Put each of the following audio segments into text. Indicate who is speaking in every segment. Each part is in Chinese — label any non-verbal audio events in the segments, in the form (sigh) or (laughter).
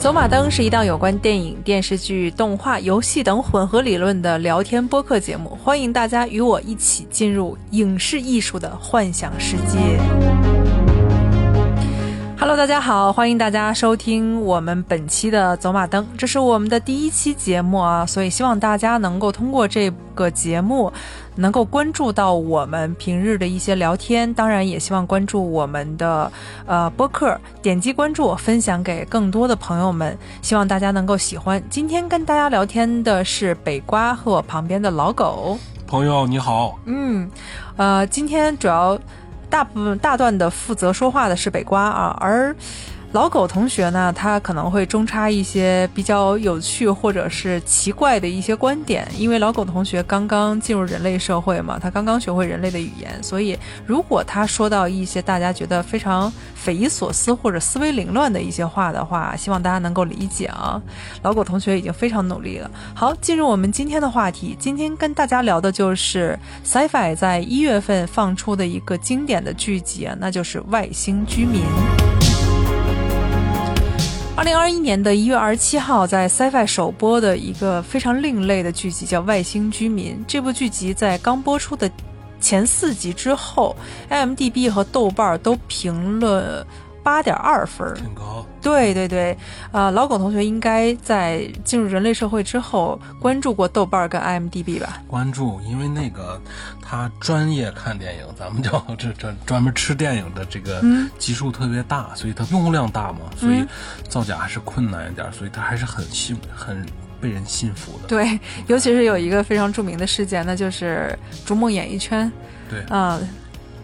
Speaker 1: 走马灯是一档有关电影、电视剧、动画、游戏等混合理论的聊天播客节目，欢迎大家与我一起进入影视艺术的幻想世界。Hello，大家好，欢迎大家收听我们本期的走马灯，这是我们的第一期节目啊，所以希望大家能够通过这个节目，能够关注到我们平日的一些聊天，当然也希望关注我们的呃播客，点击关注，分享给更多的朋友们，希望大家能够喜欢。今天跟大家聊天的是北瓜和我旁边的老狗，
Speaker 2: 朋友你好，
Speaker 1: 嗯，呃，今天主要。大部分大段的负责说话的是北瓜啊，而老狗同学呢，他可能会中插一些比较有趣或者是奇怪的一些观点，因为老狗同学刚刚进入人类社会嘛，他刚刚学会人类的语言，所以如果他说到一些大家觉得非常匪夷所思或者思维凌乱的一些话的话，希望大家能够理解啊。老狗同学已经非常努力了。好，进入我们今天的话题，今天跟大家聊的就是 Sci-Fi 在一月份放出的一个经典的剧集，那就是《外星居民》。二零二一年的一月二十七号，在 Sci-Fi 首播的一个非常另类的剧集叫《外星居民》。这部剧集在刚播出的前四集之后，IMDB 和豆瓣都评了。八点二分，
Speaker 2: 挺高。
Speaker 1: 对对对，呃，老狗同学应该在进入人类社会之后关注过豆瓣跟 IMDB 吧？
Speaker 2: 关注，因为那个他专业看电影，咱们叫这专专门吃电影的这个基数特别大，所以它用户量大嘛，所以造假还是困难一点，所以他还是很信很被人信服的。
Speaker 1: 对，尤其是有一个非常著名的事件，那就是逐梦演艺圈。
Speaker 2: 对，
Speaker 1: 嗯，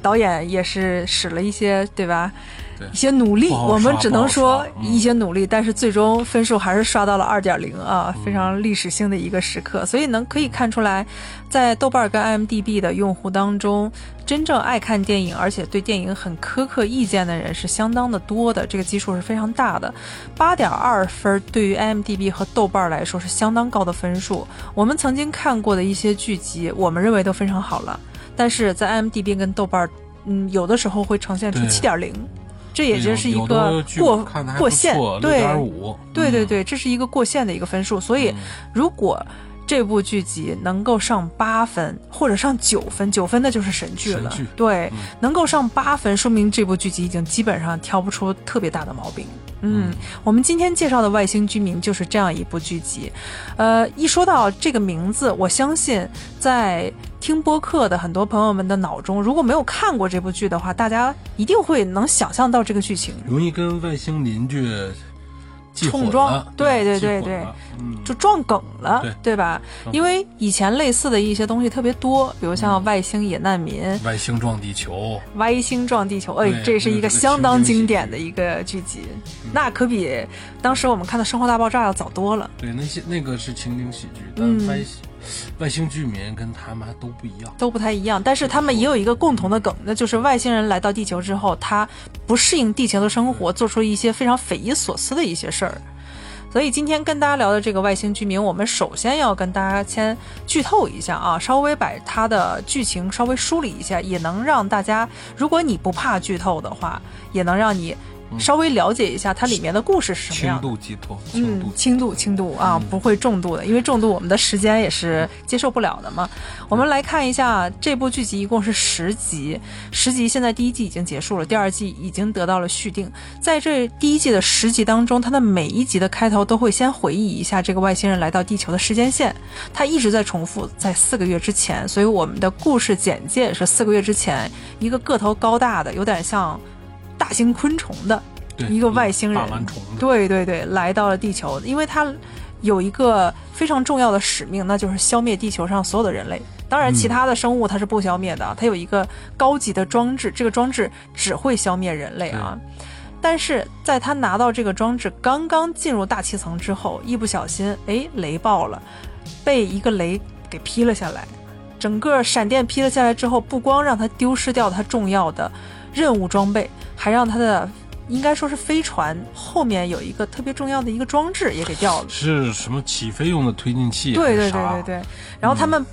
Speaker 1: 导演也是使了一些，对吧？一些努力，我们只能说一些努力，但是最终分数还是刷到了二点零啊，非常历史性的一个时刻。所以能可以看出来，在豆瓣跟 IMDB 的用户当中，真正爱看电影而且对电影很苛刻意见的人是相当的多的，这个基数是非常大的。八点二分对于 IMDB 和豆瓣来说是相当高的分数。我们曾经看过的一些剧集，我们认为都非常好了，但是在 IMDB 跟豆瓣，嗯，有的时候会呈现出七点零。这也就是一个过过线，对，对对对，这是一个过线的一个分数。所以，如果这部剧集能够上八分或者上九分，九分那就是神剧了。对，能够上八分，说明这部剧集已经基本上挑不出特别大的毛病。嗯，我们今天介绍的《外星居民》就是这样一部剧集。呃，一说到这个名字，我相信在听播客的很多朋友们的脑中，如果没有看过这部剧的话，大家一定会能想象到这个剧情，
Speaker 2: 容易跟外星邻居。
Speaker 1: 冲撞，对对对对，就撞梗了，
Speaker 2: 对。
Speaker 1: 吧？因为以前类似的一些东西特别多，比如像外星野难民、
Speaker 2: 外星撞地球、
Speaker 1: 外星撞地球，哎，这是一个相当经典的一个剧集，那可比当时我们看的《生活大爆炸》要早多了。
Speaker 2: 对，那些那个是情景喜剧，但外星。外星居民跟他们都不一样，
Speaker 1: 都不太一样，但是他们也有一个共同的梗，那就是外星人来到地球之后，他不适应地球的生活，做出一些非常匪夷所思的一些事儿。所以今天跟大家聊的这个外星居民，我们首先要跟大家先剧透一下啊，稍微把它的剧情稍微梳理一下，也能让大家，如果你不怕剧透的话，也能让你。稍微了解一下它里面的故事是什么样？
Speaker 2: 轻度寄托，
Speaker 1: 嗯，轻度轻度啊，不会重度的，因为重度我们的时间也是接受不了的嘛。我们来看一下这部剧集，一共是十集，十集现在第一季已经结束了，第二季已经得到了续订。在这第一季的十集当中，它的每一集的开头都会先回忆一下这个外星人来到地球的时间线，它一直在重复在四个月之前，所以我们的故事简介是四个月之前，一个个头高大的，有点像。大型昆虫的一个外星人，对对对，来到了地球，因为他有一个非常重要的使命，那就是消灭地球上所有的人类。当然，其他的生物它是不消灭的，它有一个高级的装置，这个装置只会消灭人类啊。但是在他拿到这个装置刚刚进入大气层之后，一不小心，哎，雷爆了，被一个雷给劈了下来，整个闪电劈了下来之后，不光让他丢失掉他重要的任务装备。还让他的应该说是飞船后面有一个特别重要的一个装置也给掉了，
Speaker 2: 是什么起飞用的推进器？
Speaker 1: 对对对对对。然后他们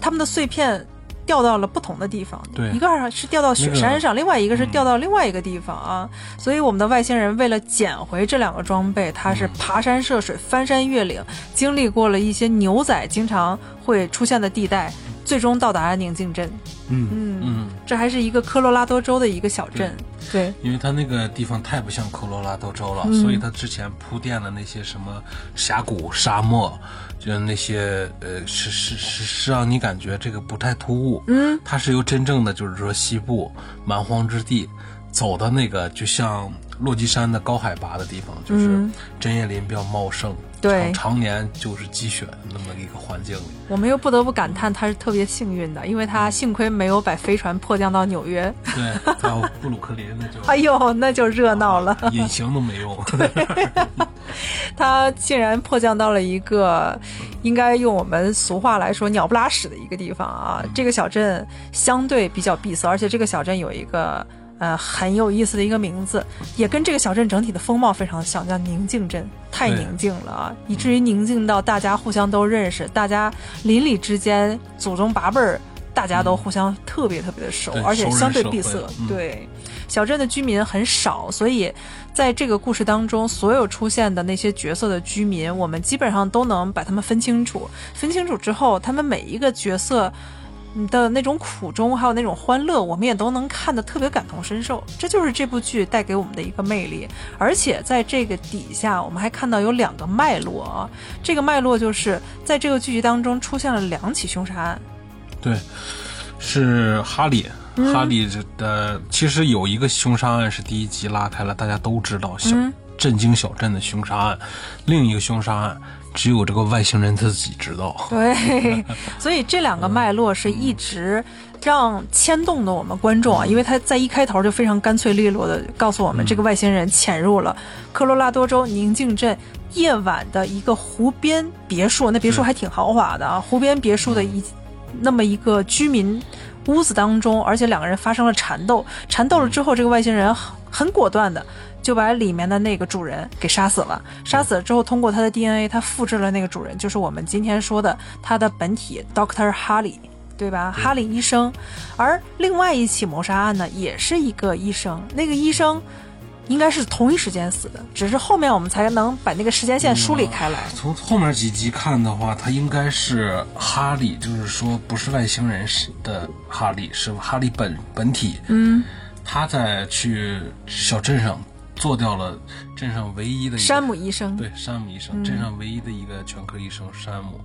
Speaker 1: 他们的碎片掉到了不同的地方，
Speaker 2: 对，
Speaker 1: 一个是掉到雪山上，另外一个是掉到另外一个地方啊。所以我们的外星人为了捡回这两个装备，他是爬山涉水、翻山越岭，经历过了一些牛仔经常会出现的地带，最终到达了宁静镇。
Speaker 2: 嗯嗯嗯，
Speaker 1: 这还是一个科罗拉多州的一个小镇。对，
Speaker 2: 因为它那个地方太不像科罗拉多州了，所以它之前铺垫了那些什么峡谷、沙漠，就那些呃，是是是是让你感觉这个不太突兀。
Speaker 1: 嗯，
Speaker 2: 它是由真正的就是说西部蛮荒之地走的那个，就像落基山的高海拔的地方，就是针叶林比较茂盛。
Speaker 1: 对，
Speaker 2: 常年就是积雪那么一个环境里，
Speaker 1: 我们又不得不感叹他是特别幸运的，因为他幸亏没有把飞船迫降到纽约。
Speaker 2: 对，还有布鲁克林那就，(laughs)
Speaker 1: 哎呦，那就热闹了，(laughs)
Speaker 2: 隐形都没用。(laughs)
Speaker 1: 他竟然迫降到了一个，应该用我们俗话来说“鸟不拉屎”的一个地方啊。这个小镇相对比较闭塞，而且这个小镇有一个。呃，很有意思的一个名字，也跟这个小镇整体的风貌非常像，叫宁静镇。太宁静了啊，以至于宁静到大家互相都认识，大家邻里之间祖宗八辈儿，大家都互相特别特别的熟，而且相对闭塞。对，小镇的居民很少，所以在这个故事当中，所有出现的那些角色的居民，我们基本上都能把他们分清楚。分清楚之后，他们每一个角色。的那种苦衷，还有那种欢乐，我们也都能看得特别感同身受。这就是这部剧带给我们的一个魅力。而且在这个底下，我们还看到有两个脉络啊。这个脉络就是在这个剧集当中出现了两起凶杀案。
Speaker 2: 对，是哈利，哈利的其实有一个凶杀案是第一集拉开了，大家都知道小震惊小镇的凶杀案，另一个凶杀案。只有这个外星人自己知道。
Speaker 1: 对，(laughs) 所以这两个脉络是一直让牵动的我们观众啊，因为他在一开头就非常干脆利落的告诉我们，这个外星人潜入了科罗拉多州宁静镇夜晚的一个湖边别墅，那别墅还挺豪华的啊，湖边别墅的一那么一个居民屋子当中，而且两个人发生了缠斗，缠斗了之后，这个外星人很果断的。就把里面的那个主人给杀死了。杀死了之后，通过他的 DNA，他复制了那个主人，就是我们今天说的他的本体 Doctor 哈利，对吧？哈利医生。而另外一起谋杀案呢，也是一个医生。那个医生应该是同一时间死的，只是后面我们才能把那个时间线梳理开来。
Speaker 2: 从后面几集看的话，他应该是哈利，就是说不是外星人的哈利，是哈利本本体。
Speaker 1: 嗯，
Speaker 2: 他在去小镇上。做掉了镇上唯一的
Speaker 1: 山姆医生，
Speaker 2: 对山姆医生，镇上唯一的一个全科医生山姆，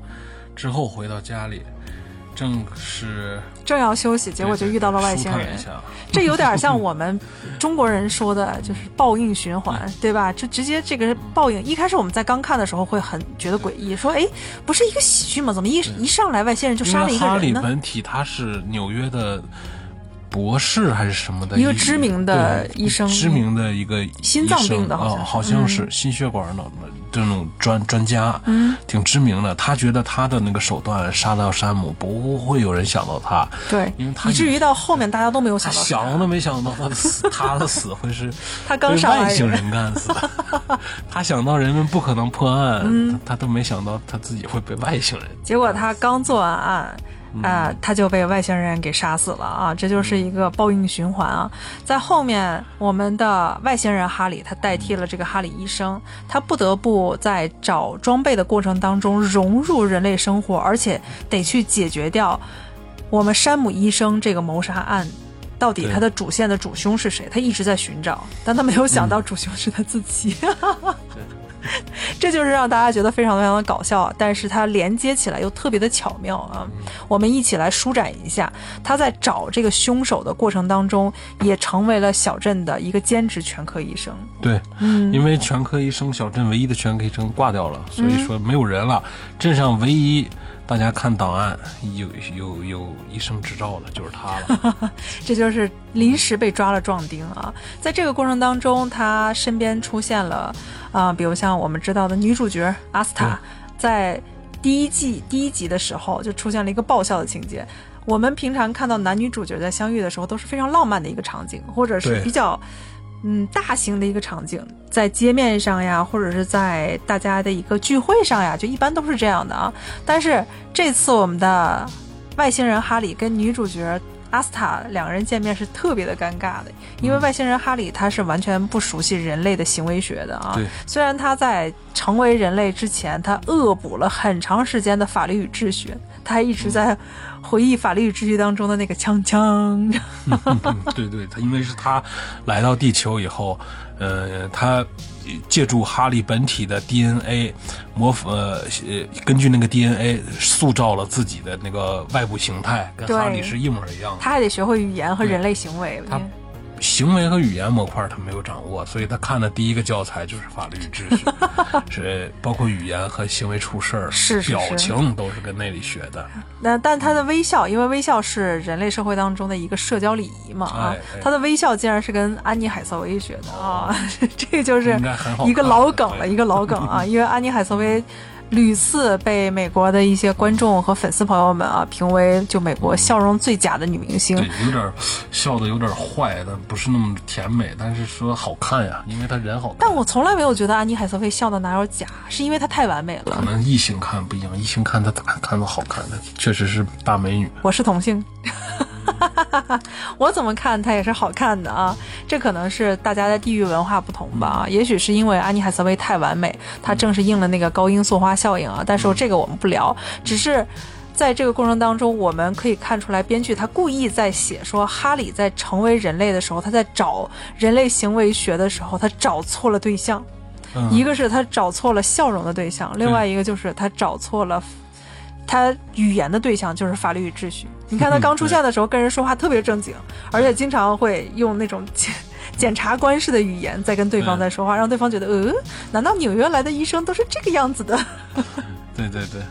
Speaker 2: 之后回到家里，正是
Speaker 1: 正要休息，结果就遇到了外星人。这有点像我们中国人说的，就是报应循环，对吧？就直接这个报应。一开始我们在刚看的时候会很觉得诡异，说哎，不是一个喜剧吗？怎么一一上来外星人就杀了一个人
Speaker 2: 呢？哈里本体他是纽约的。博士还是什么的
Speaker 1: 一个知名的医生，
Speaker 2: 知名的一个
Speaker 1: 心脏病的，
Speaker 2: 好好像是心血管的这种专专家，
Speaker 1: 嗯，
Speaker 2: 挺知名的。他觉得他的那个手段杀掉山姆，不会有人想到他，
Speaker 1: 对，
Speaker 2: 因为他
Speaker 1: 以至于到后面大家都没有想到，
Speaker 2: 想都没想到他的死，他的死会是
Speaker 1: 他 (laughs) 刚
Speaker 2: 被外星人干死的。(laughs) 他想到人们不可能破案，他都没想到他自己会被外星人。
Speaker 1: 结果他刚做完案。啊，他就被外星人给杀死了啊！这就是一个报应循环啊。在后面，我们的外星人哈里他代替了这个哈里医生，他不得不在找装备的过程当中融入人类生活，而且得去解决掉我们山姆医生这个谋杀案，到底他的主线的主凶是谁？他一直在寻找，但他没有想到主凶是他自己。(laughs) (laughs) 这就是让大家觉得非常非常的搞笑，但是它连接起来又特别的巧妙啊！我们一起来舒展一下，他在找这个凶手的过程当中，也成为了小镇的一个兼职全科医生。
Speaker 2: 对，嗯，因为全科医生小镇唯一的全科医生挂掉了，所以说没有人了，镇上唯一。大家看档案，有有有医生执照的，就是他了。(laughs)
Speaker 1: 这就是临时被抓了壮丁啊！在这个过程当中，他身边出现了啊，比如像我们知道的女主角阿斯塔，在第一季第一集的时候就出现了一个爆笑的情节。我们平常看到男女主角在相遇的时候都是非常浪漫的一个场景，或者是比较。嗯，大型的一个场景，在街面上呀，或者是在大家的一个聚会上呀，就一般都是这样的啊。但是这次我们的外星人哈里跟女主角阿斯塔两个人见面是特别的尴尬的，因为外星人哈里他是完全不熟悉人类的行为学的啊。虽然他在成为人类之前，他恶补了很长时间的法律与秩序，他还一直在回忆法律与秩序当中的那个枪枪。(laughs)
Speaker 2: 对对，他因为是他来到地球以后，呃，他。借助哈利本体的 DNA 模呃呃，根据那个 DNA 塑造了自己的那个外部形态，跟哈利是一模一样的。
Speaker 1: 他还得学会语言和人类行为。
Speaker 2: 他。行为和语言模块他没有掌握，所以他看的第一个教材就是法律与秩序，(laughs) 是包括语言和行为处事儿、表情都是跟那里学的。
Speaker 1: 那但他的微笑，因为微笑是人类社会当中的一个社交礼仪嘛啊，他的微笑竟然是跟安妮海瑟薇学的啊，(laughs) 这个就是一个老梗了，一个老梗啊，因为安妮海瑟薇。(laughs) 屡次被美国的一些观众和粉丝朋友们啊评为就美国笑容最假的女明星，
Speaker 2: 对，有点笑的有点坏，但不是那么甜美，但是说好看呀，因为她人好看。
Speaker 1: 但我从来没有觉得安妮海瑟薇笑的哪有假，是因为她太完美了。
Speaker 2: 可能异性看不一样，异性看她咋看都好看，她确实是大美女。
Speaker 1: 我是同性。(laughs) 我怎么看它也是好看的啊，这可能是大家的地域文化不同吧。也许是因为安妮海瑟薇太完美，她正是应了那个高音塑花效应啊。但是这个我们不聊，只是在这个过程当中，我们可以看出来，编剧他故意在写说哈里在成为人类的时候，他在找人类行为学的时候，他找错了对象。一个是他找错了笑容的对象，另外一个就是他找错了。他语言的对象就是法律与秩序。你看他刚出现的时候，跟人说话特别正经，而且经常会用那种 (laughs) 检检察官式的语言在跟对方在说话，让对方觉得，呃，难道纽约来的医生都是这个样子的？
Speaker 2: 对 (laughs) 对对，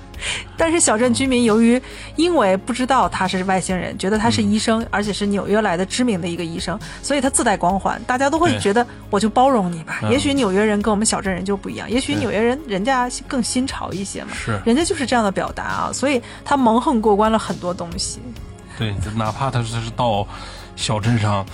Speaker 1: 但是小镇居民由于因为不知道他是外星人，觉得他是医生，而且是纽约来的知名的一个医生，所以他自带光环，大家都会觉得我就包容你吧。也许纽约人跟我们小镇人就不一样，也许纽约人人家更新潮一些嘛，
Speaker 2: 是，
Speaker 1: 人家就是这样的表达啊，所以他蒙混过关了很多东西。
Speaker 2: 对，哪怕他是到小镇上。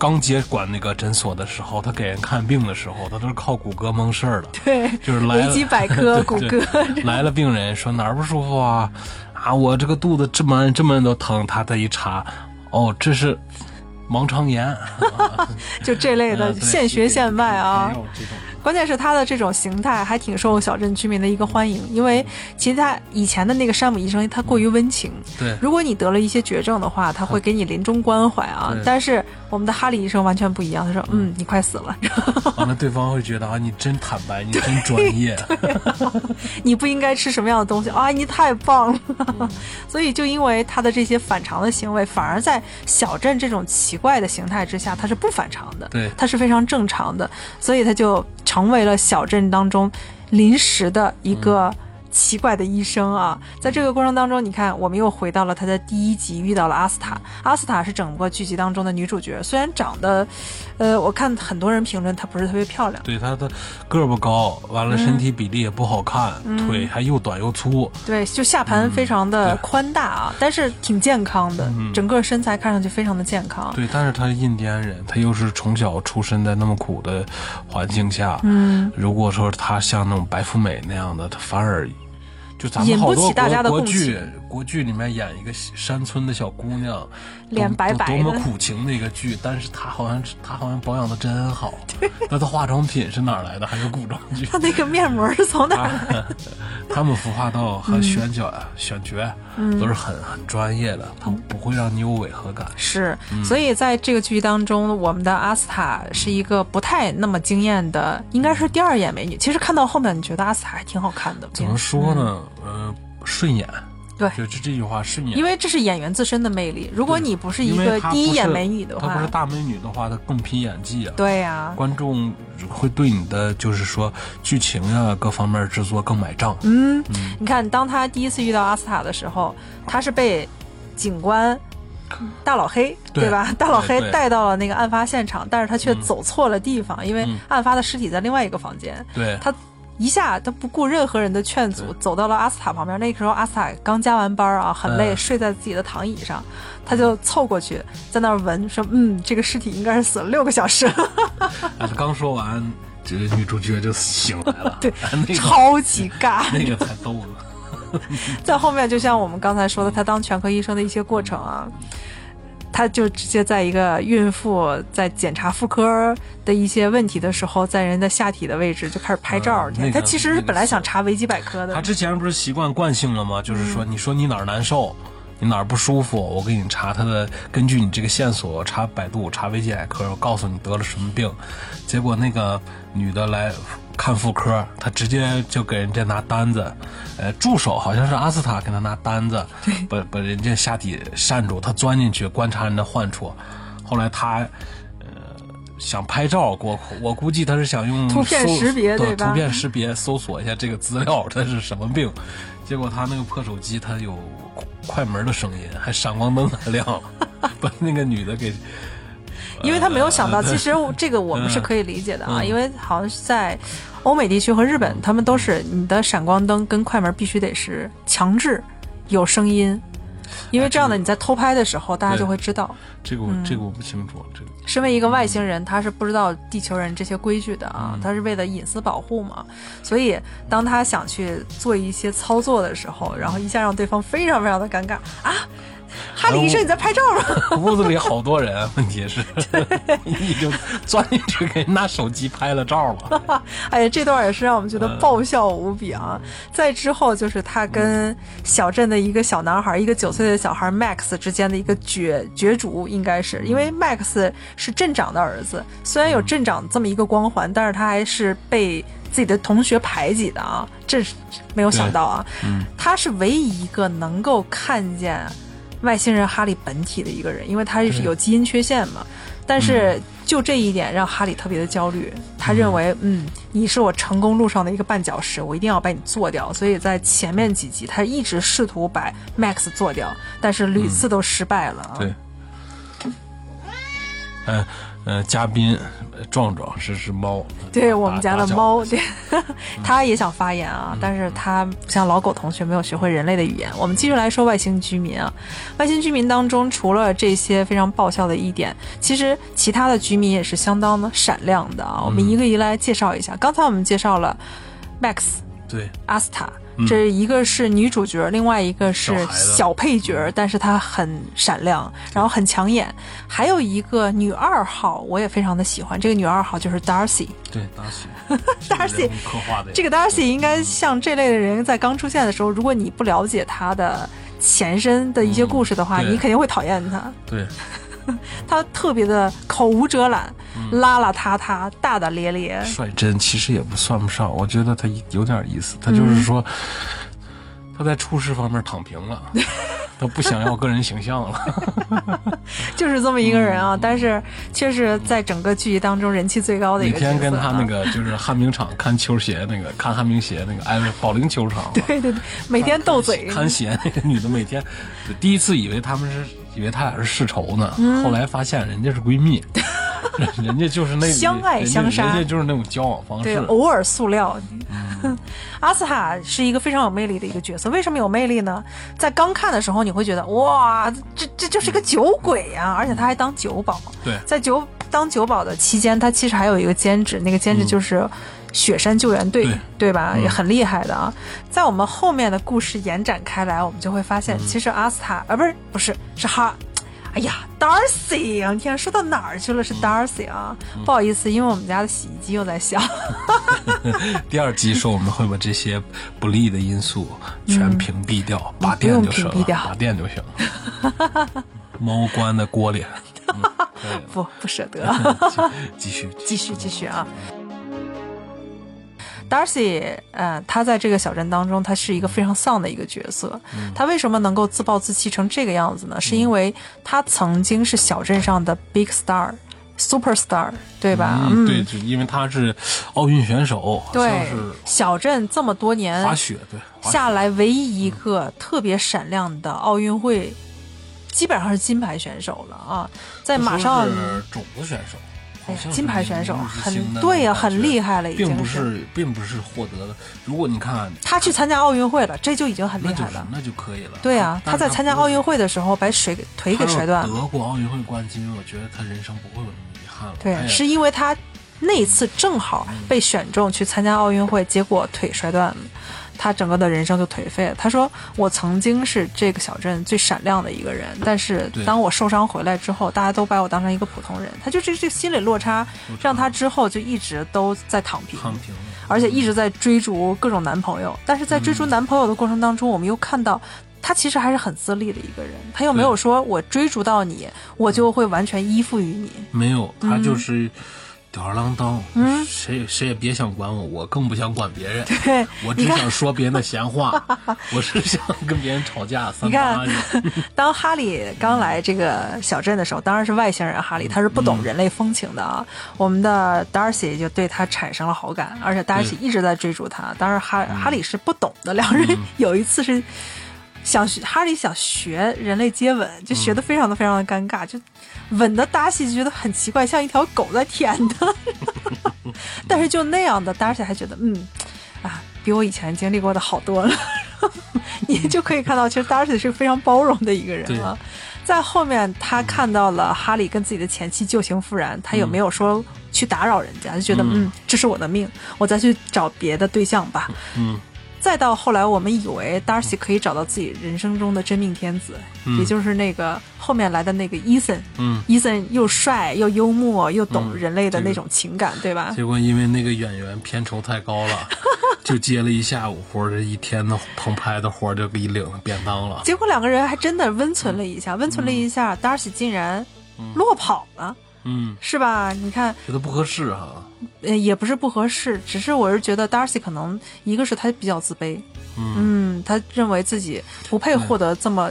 Speaker 2: 刚接管那个诊所的时候，他给人看病的时候，他都是靠谷歌蒙事儿的。(laughs)
Speaker 1: 对，
Speaker 2: 就是来
Speaker 1: 维基百科、(laughs) 谷歌 (laughs)
Speaker 2: 来了病人说哪儿不舒服啊？啊，我这个肚子这么这么都疼，他再一查，哦，这是盲肠炎，
Speaker 1: 就这类的现学现卖啊。关键是他的这种形态还挺受小镇居民的一个欢迎，因为其实他以前的那个山姆医生他过于温情。
Speaker 2: 对，
Speaker 1: 如果你得了一些绝症的话，他会给你临终关怀啊。但是我们的哈利医生完全不一样，他说：“嗯，你快死了。”
Speaker 2: 完了，对方会觉得啊，你真坦白，你真专业。(laughs)
Speaker 1: 你不应该吃什么样的东西啊？你太棒了。(laughs) 所以就因为他的这些反常的行为，反而在小镇这种奇怪的形态之下，他是不反常的。
Speaker 2: 对，
Speaker 1: 他是非常正常的，所以他就。成为了小镇当中临时的一个。奇怪的医生啊，在这个过程当中，你看，我们又回到了他的第一集，遇到了阿斯塔。阿斯塔是整个剧集当中的女主角，虽然长得，呃，我看很多人评论她不是特别漂亮。
Speaker 2: 对，她的个儿不高，完了身体比例也不好看，腿还又短又粗。
Speaker 1: 对，就下盘非常的宽大啊，但是挺健康的，整个身材看上去非常的健康。
Speaker 2: 对，但是她是印第安人，她又是从小出生在那么苦的环境下。嗯，如果说她像那种白富美那样的，她反而。就咱们好多国国剧，国剧里面演一个山村的小姑娘，
Speaker 1: 脸白白
Speaker 2: 的，多么苦情的一个剧。但是她好像她好像保养的真好。(laughs) 那她化妆品是哪来的？还是古装剧？
Speaker 1: 她那个面膜是从哪来？(laughs)
Speaker 2: 他们服化道和选角、选角都是很很专业的，他们不会让你有违和感。
Speaker 1: 是，所以在这个剧当中，我们的阿斯塔是一个不太那么惊艳的，应该是第二眼美女。其实看到后面，你觉得阿斯塔还挺好看的。
Speaker 2: 怎么说呢？呃，顺眼，
Speaker 1: 对，
Speaker 2: 就这这句话是你，
Speaker 1: 因为这是演员自身的魅力。如果你不是一个第一眼美女的话，
Speaker 2: 她不是大美女的话，她更拼演技啊。
Speaker 1: 对呀，
Speaker 2: 观众会对你的就是说剧情呀各方面制作更买账。
Speaker 1: 嗯，你看，当他第一次遇到阿斯塔的时候，他是被警官大老黑对吧？大老黑带到了那个案发现场，但是他却走错了地方，因为案发的尸体在另外一个房间。
Speaker 2: 对
Speaker 1: 他。一下他不顾任何人的劝阻，走到了阿斯塔旁边。那个时候阿斯塔刚加完班啊，很累，睡在自己的躺椅上，他就凑过去，在那儿闻，说：“嗯，这个尸体应该是死了六个小时。(laughs) ”
Speaker 2: 他刚说完，这个女主角就醒来了，(laughs)
Speaker 1: 对，(laughs) 超级尬，
Speaker 2: 那个太逗了。
Speaker 1: 在后面，就像我们刚才说的，他当全科医生的一些过程啊，他就直接在一个孕妇在检查妇科的一些问题的时候，在人的下体的位置就开始拍照。他其实是本来想查维基百科的。
Speaker 2: 他之前不是习惯惯性了吗？就是说，你说你哪儿难受，你哪儿不舒服，我给你查他的，根据你这个线索查百度，查维基百科，我告诉你得了什么病。结果那个女的来。看妇科，他直接就给人家拿单子，呃，助手好像是阿斯塔给他拿单子，把把人家下体扇住，他钻进去观察人的患处。后来他呃想拍照过，我估计他是想用
Speaker 1: 图片识别对
Speaker 2: 图片识别搜索一下这个资料，他是什么病。结果他那个破手机，他有快门的声音，还闪光灯还亮，(laughs) 把那个女的给。
Speaker 1: 因为他没有想到，其实这个我们是可以理解的啊，因为好像是在。欧美地区和日本，他们都是你的闪光灯跟快门必须得是强制有声音，因为这样的你在偷拍的时候，大家就会知道。
Speaker 2: 这个我这个我不清楚。这个
Speaker 1: 身为一个外星人，他是不知道地球人这些规矩的啊，他是为了隐私保护嘛。所以当他想去做一些操作的时候，然后一下让对方非常非常的尴尬啊。哈利医生，你在拍照吗？(laughs)
Speaker 2: 屋子里好多人，(laughs) 问题是你就 (laughs) 钻进去给人拿手机拍了照
Speaker 1: 了。哎呀，这段也是让我们觉得爆笑无比啊！再之后就是他跟小镇的一个小男孩，一个九岁的小孩 Max 之间的一个角角逐，应该是因为 Max 是镇长的儿子，虽然有镇长这么一个光环，但是他还是被自己的同学排挤的啊！这是没有想到啊，他是唯一一个能够看见。外星人哈利本体的一个人，因为他是有基因缺陷嘛，但是就这一点让哈利特别的焦虑。他认为，嗯，你是我成功路上的一个绊脚石，我一定要把你做掉。所以在前面几集，他一直试图把 Max 做掉，但是屡次都失败了。
Speaker 2: 对，嗯。呃，嘉宾壮壮是只猫，
Speaker 1: 对我们家的猫，对，(laughs) 它也想发言啊，但是他像老狗同学没有学会人类的语言。我们继续来说外星居民啊，外星居民当中除了这些非常爆笑的一点，其实其他的居民也是相当的闪亮的啊。我们一个一个来介绍一下。刚才我们介绍了 Max，
Speaker 2: 对，
Speaker 1: 阿斯塔。这一个是女主角，另外一个是小配角，但是她很闪亮，然后很抢眼。还有一个女二号，我也非常的喜欢。这个女二号就是 Darcy。
Speaker 2: 对，Darcy，Darcy (laughs) 刻画的。
Speaker 1: 这个 Darcy 应该像这类的人，在刚出现的时候，如果你不了解她的前身的一些故事的话，你肯定会讨厌她。
Speaker 2: 对。(laughs)
Speaker 1: 他特别的口无遮拦，邋邋遢遢，大大咧咧。
Speaker 2: 率真其实也不算不上，我觉得他有点意思。他就是说，(laughs) 他在处事方面躺平了，(laughs) 他不想要个人形象了。
Speaker 1: 就是这么一个人啊，但是却是在整个剧集当中人气最高的一个。
Speaker 2: 每天跟他那个就是旱冰场看球鞋那个看旱冰鞋那个哎保龄球场。
Speaker 1: 对对对，每天斗嘴。
Speaker 2: 看鞋那个女的每天，第一次以为他们是。以为他俩是世仇呢，后来发现人家是闺蜜，(laughs) 人家就是那
Speaker 1: 相爱相杀，
Speaker 2: 人家就是那种交往方式。
Speaker 1: 对，偶尔塑料。(laughs) 阿斯塔是一个非常有魅力的一个角色，为什么有魅力呢？在刚看的时候，你会觉得哇，这这就是个酒鬼呀，而且他还当酒保。
Speaker 2: 对，
Speaker 1: 在酒当酒保的期间，他其实还有一个兼职，那个兼职就是。雪山救援队，对吧？也很厉害的啊。在我们后面的故事延展开来，我们就会发现，其实阿斯塔啊，不是不是是哈，哎呀，Darcy 啊！天，说到哪儿去了？是 Darcy 啊！不好意思，因为我们家的洗衣机又在响。(laughs) (laughs)
Speaker 2: 第二集说我们会把这些不利的因素全屏蔽掉，拔电就行了，拔电就行了。猫关在锅里，(laughs)
Speaker 1: 不不舍得。
Speaker 2: 继续
Speaker 1: 继续继续啊！Darcy，呃，他在这个小镇当中，他是一个非常丧的一个角色。他为什么能够自暴自弃成这个样子呢？是因为他曾经是小镇上的 big star，super star，对吧？
Speaker 2: 嗯，对，就因为他是奥运选手，
Speaker 1: 对，小镇这么多年
Speaker 2: 滑雪，对，
Speaker 1: 下来唯一一个特别闪亮的奥运会，基本上是金牌选手了啊，在马上
Speaker 2: 种子选手。
Speaker 1: 金牌选手很对呀，很厉害了，已经
Speaker 2: 并不是，并不是获得了。如果你看
Speaker 1: 他去参加奥运会了，这就已经很厉害
Speaker 2: 了，那就可以了。
Speaker 1: 对呀，他在参加奥运会的时候把水腿给摔断了。
Speaker 2: 得过奥运会冠军，我觉得他人生不会有那么遗憾了。
Speaker 1: 对，是因为他那次正好被选中去参加奥运会，结果腿摔断了。他整个的人生就颓废了。他说：“我曾经是这个小镇最闪亮的一个人，但是当我受伤回来之后，大家都把我当成一个普通人。他就这这心理落差，让他之后就一直都在躺平，
Speaker 2: 躺平，
Speaker 1: 而且一直在追逐各种男朋友。但是在追逐男朋友的过程当中，我们又看到他其实还是很自立的一个人。他又没有说我追逐到你，我就会完全依附于你。
Speaker 2: 没有，他就是。”吊儿郎当，嗯，谁谁也别想管我，我更不想管别人。
Speaker 1: 对，
Speaker 2: 我只想说别人的闲话，(laughs) 我是想跟别人吵架。
Speaker 1: 你看，当哈利刚来这个小镇的时候，当然是外星人哈利，他是不懂人类风情的啊。我们的 Darcy 就对他产生了好感，而且 Darcy 一直在追逐他。当然哈哈利是不懂的，两人有一次是。想学哈利想学人类接吻，就学的非常的非常的尴尬，就吻的达西就觉得很奇怪，像一条狗在舔的。(laughs) 但是就那样的达西还觉得嗯啊，比我以前经历过的好多了。(laughs) 你就可以看到，其实达西是非常包容的一个人了。在后面他看到了哈利跟自己的前妻旧情复燃，他有没有说去打扰人家？就觉得嗯，这是我的命，我再去找别的对象吧。
Speaker 2: 嗯。
Speaker 1: 再到后来，我们以为 Darcy 可以找到自己人生中的真命天子，也就是那个后面来的那个 Ethan。嗯，Ethan 又帅又幽默又懂人类的那种情感，对吧？
Speaker 2: 结果因为那个演员片酬太高了，(laughs) 就接了一下午活，这一天的棚拍的活就给领了便当了。
Speaker 1: 结果两个人还真的温存了一下，温存了一下，Darcy 竟然落跑了。
Speaker 2: 嗯，
Speaker 1: 是吧？你看，
Speaker 2: 觉得不合适哈。
Speaker 1: 呃，也不是不合适，只是我是觉得 Darcy 可能一个是他比较自卑，嗯，他认为自己不配获得这么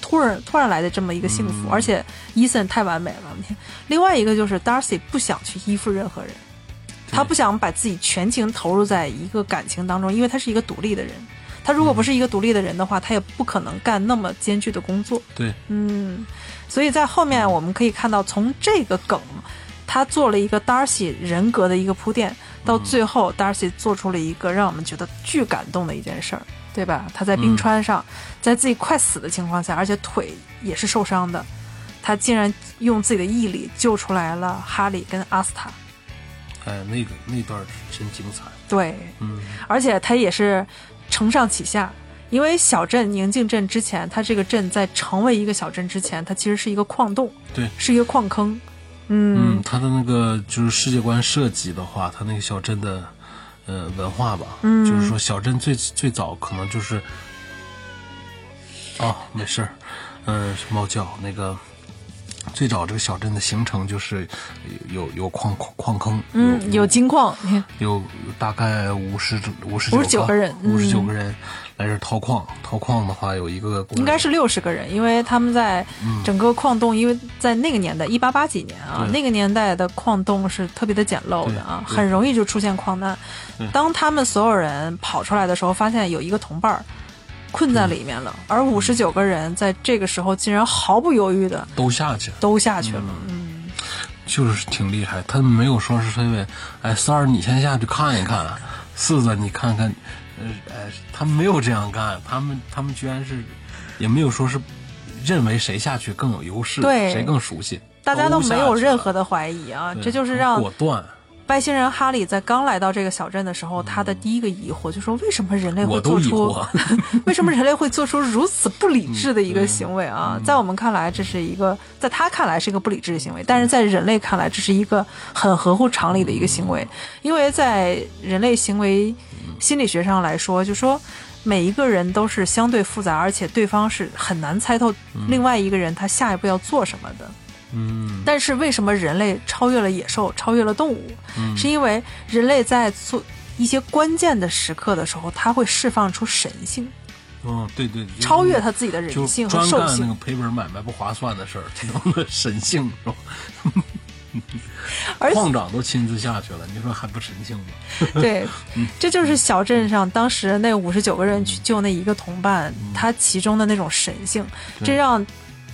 Speaker 1: 突然突然来的这么一个幸福，而且 Ethan 太完美了。另外一个就是 Darcy 不想去依附任何人，他不想把自己全情投入在一个感情当中，因为他是一个独立的人。他如果不是一个独立的人的话，他也不可能干那么艰巨的工作。
Speaker 2: 对，
Speaker 1: 嗯。所以在后面我们可以看到，从这个梗，他做了一个 Darcy 人格的一个铺垫，到最后 Darcy 做出了一个让我们觉得巨感动的一件事儿，对吧？他在冰川上，在自己快死的情况下，而且腿也是受伤的，他竟然用自己的毅力救出来了哈利跟阿斯塔。
Speaker 2: 哎，那个那段真精彩。
Speaker 1: 对，
Speaker 2: 嗯，
Speaker 1: 而且他也是承上启下。因为小镇宁静镇之前，它这个镇在成为一个小镇之前，它其实是一个矿洞，
Speaker 2: 对，
Speaker 1: 是一个矿坑。
Speaker 2: 嗯，它的那个就是世界观设计的话，它那个小镇的呃文化吧，嗯，就是说小镇最最早可能就是哦，没事儿，嗯，猫叫那个。最早这个小镇的形成就是有有矿矿矿坑，
Speaker 1: 嗯，有金矿，(laughs)
Speaker 2: 有大概五十
Speaker 1: 五十九个人，
Speaker 2: 五十九个人来这掏矿。掏矿的话有一个
Speaker 1: 应该是六十个人，因为他们在整个矿洞，因为在那个年代一八八几年啊，那个年代的矿洞是特别的简陋的啊，很容易就出现矿难。当他们所有人跑出来的时候，发现有一个同伴儿。困在里面了，而五十九个人在这个时候竟然毫不犹豫的
Speaker 2: 都下去，
Speaker 1: 都下去了。嗯，
Speaker 2: 就是挺厉害。他们没有说是因为，哎，三儿你先下去看一看，四子你看看，呃，哎，他们没有这样干。他们他们居然是，也没有说是认为谁下去更有优势，
Speaker 1: 对，
Speaker 2: 谁更熟悉，
Speaker 1: 大家都没有任何的怀疑啊。这就是让
Speaker 2: 果断。
Speaker 1: 外星人哈利在刚来到这个小镇的时候，他的第一个疑惑就说：为什么人类会做出？(laughs) 为什么人类会做出如此不理智的一个行为啊？在我们看来，这是一个在他看来是一个不理智的行为，但是在人类看来，这是一个很合乎常理的一个行为。因为在人类行为心理学上来说，就说每一个人都是相对复杂，而且对方是很难猜透另外一个人他下一步要做什么的。
Speaker 2: 嗯，
Speaker 1: 但是为什么人类超越了野兽，超越了动物？是因为人类在做一些关键的时刻的时候，他会释放出神性。
Speaker 2: 嗯，对对，
Speaker 1: 超越他自己的人性和兽性。
Speaker 2: 那个赔本买卖不划算的事儿，这种神性是吧？矿长都亲自下去了，你说还不神性吗？(laughs)
Speaker 1: 对，(laughs) 这就是小镇上当时那五十九个人去救那一个同伴，他其中的那种神性，这让。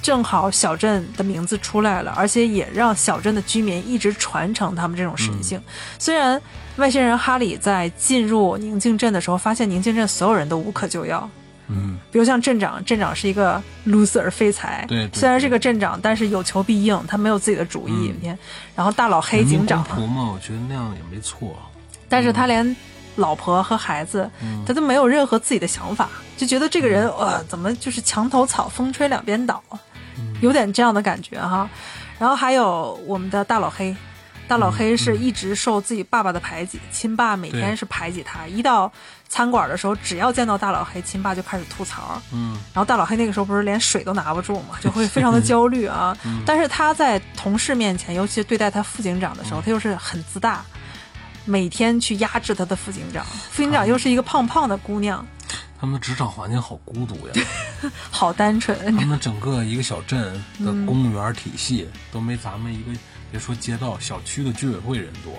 Speaker 1: 正好小镇的名字出来了，而且也让小镇的居民一直传承他们这种神性。虽然外星人哈里在进入宁静镇的时候，发现宁静镇所有人都无可救药，
Speaker 2: 嗯，
Speaker 1: 比如像镇长，镇长是一个 loser 废材，
Speaker 2: 对，
Speaker 1: 虽然是个镇长，但是有求必应，他没有自己的主意。你看，然后大老黑警长。
Speaker 2: 嘛，我觉得那样也没错，
Speaker 1: 但是他连老婆和孩子，他都没有任何自己的想法，就觉得这个人呃怎么就是墙头草，风吹两边倒，有点这样的感觉哈。然后还有我们的大老黑。大老黑是一直受自己爸爸的排挤，亲爸每天是排挤他。一到餐馆的时候，只要见到大老黑，亲爸就开始吐槽。嗯，然后大老黑那个时候不是连水都拿不住嘛，就会非常的 (laughs) 焦虑啊。(laughs) 但是他在同事面前，尤其对待他副警长的时候，他又是很自大，每天去压制他的副警长。(laughs) 副警长又是一个胖胖的姑娘。
Speaker 2: 他们的职场环境好孤独呀，(laughs)
Speaker 1: 好单纯。
Speaker 2: 他们整个一个小镇的公务员体系都没咱们一个。别说街道、小区的居委会人多，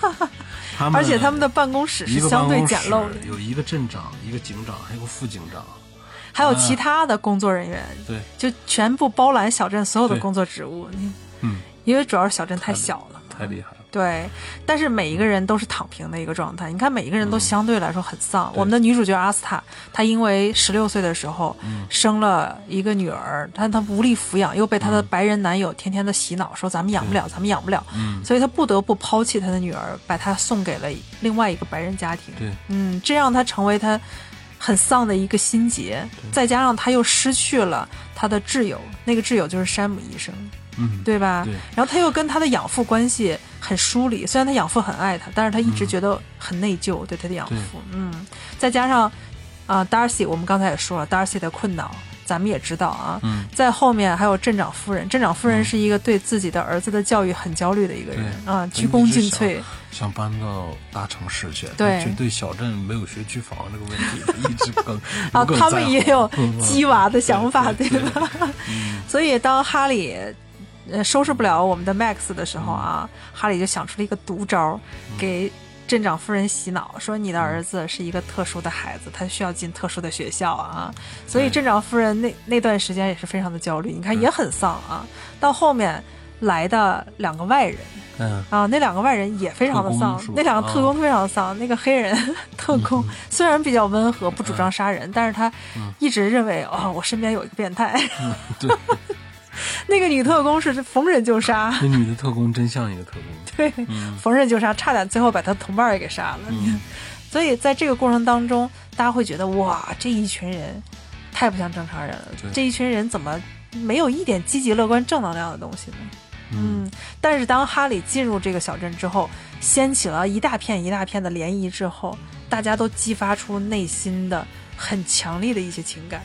Speaker 2: (laughs)
Speaker 1: 而且他们的办公室是相对简陋的，
Speaker 2: 有一个镇长、一个警长，还有个副警长，
Speaker 1: 还有其他的工作人员，
Speaker 2: 对，
Speaker 1: 就全部包揽小镇所有的工作职务。
Speaker 2: 嗯，
Speaker 1: 因为主要是小镇太小了，
Speaker 2: 太厉害。
Speaker 1: 对，但是每一个人都是躺平的一个状态。你看，每一个人都相对来说很丧。我们的女主角阿斯塔，她因为十六岁的时候生了一个女儿，但她无力抚养，又被她的白人男友天天的洗脑，说咱们养不了，咱们养不了。所以她不得不抛弃她的女儿，把她送给了另外一个白人家庭。
Speaker 2: 对，
Speaker 1: 嗯，这让她成为她很丧的一个心结。再加上她又失去了她的挚友，那个挚友就是山姆医生。
Speaker 2: 嗯，
Speaker 1: 对吧？
Speaker 2: 对。
Speaker 1: 然后他又跟他的养父关系很疏离，虽然他养父很爱他，但是他一直觉得很内疚，对他的养父。嗯。再加上，啊，Darcy，我们刚才也说了，Darcy 的困扰，咱们也知道啊。
Speaker 2: 嗯。
Speaker 1: 在后面还有镇长夫人，镇长夫人是一个对自己的儿子的教育很焦虑的一个人啊，鞠躬尽瘁。
Speaker 2: 想搬到大城市去，
Speaker 1: 对，
Speaker 2: 就对小镇没有学区房这个问题一直更 (laughs)
Speaker 1: 啊，他们也有鸡娃的想法，对吧？所以当哈利。呃，收拾不了我们的 Max 的时候啊，哈利就想出了一个毒招，给镇长夫人洗脑，说你的儿子是一个特殊的孩子，他需要进特殊的学校啊。所以镇长夫人那那段时间也是非常的焦虑，你看也很丧啊。到后面来的两个外人，
Speaker 2: 嗯
Speaker 1: 啊，那两个外人也非常的丧，那两个特工非常丧。那个黑人 (laughs) 特工虽然比较温和，不主张杀人，但是他一直认为哦，我身边有一个变态。(laughs)
Speaker 2: 对。(laughs)
Speaker 1: 那个女特工是逢人就杀，(laughs)
Speaker 2: 那女的特工真像一个特工，
Speaker 1: 对，逢人就杀，差点最后把她同伴也给杀了。(laughs) 所以在这个过程当中，大家会觉得哇，这一群人太不像正常人了。这一群人怎么没有一点积极乐观正能量的东西呢？嗯，但是当哈里进入这个小镇之后，掀起了一大片一大片的涟漪之后，大家都激发出内心的很强烈的一些情感。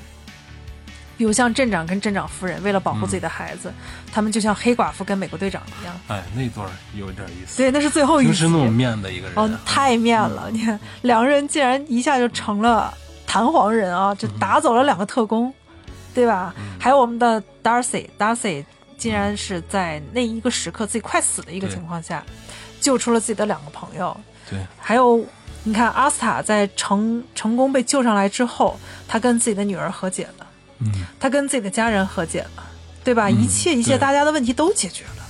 Speaker 1: 比如像镇长跟镇长夫人，为了保护自己的孩子，他们就像黑寡妇跟美国队长一样。
Speaker 2: 哎，那段有点意思。
Speaker 1: 对，那是最后一集。
Speaker 2: 是那种面的一个人。哦，
Speaker 1: 太面了！你看，两个人竟然一下就成了弹簧人啊！就打走了两个特工，对吧？还有我们的 Darcy，Darcy 竟然是在那一个时刻自己快死的一个情况下，救出了自己的两个朋友。
Speaker 2: 对。
Speaker 1: 还有，你看阿斯塔在成成功被救上来之后，他跟自己的女儿和解了。他跟自己的家人和解了，对吧？一切一切，大家的问题都解决了。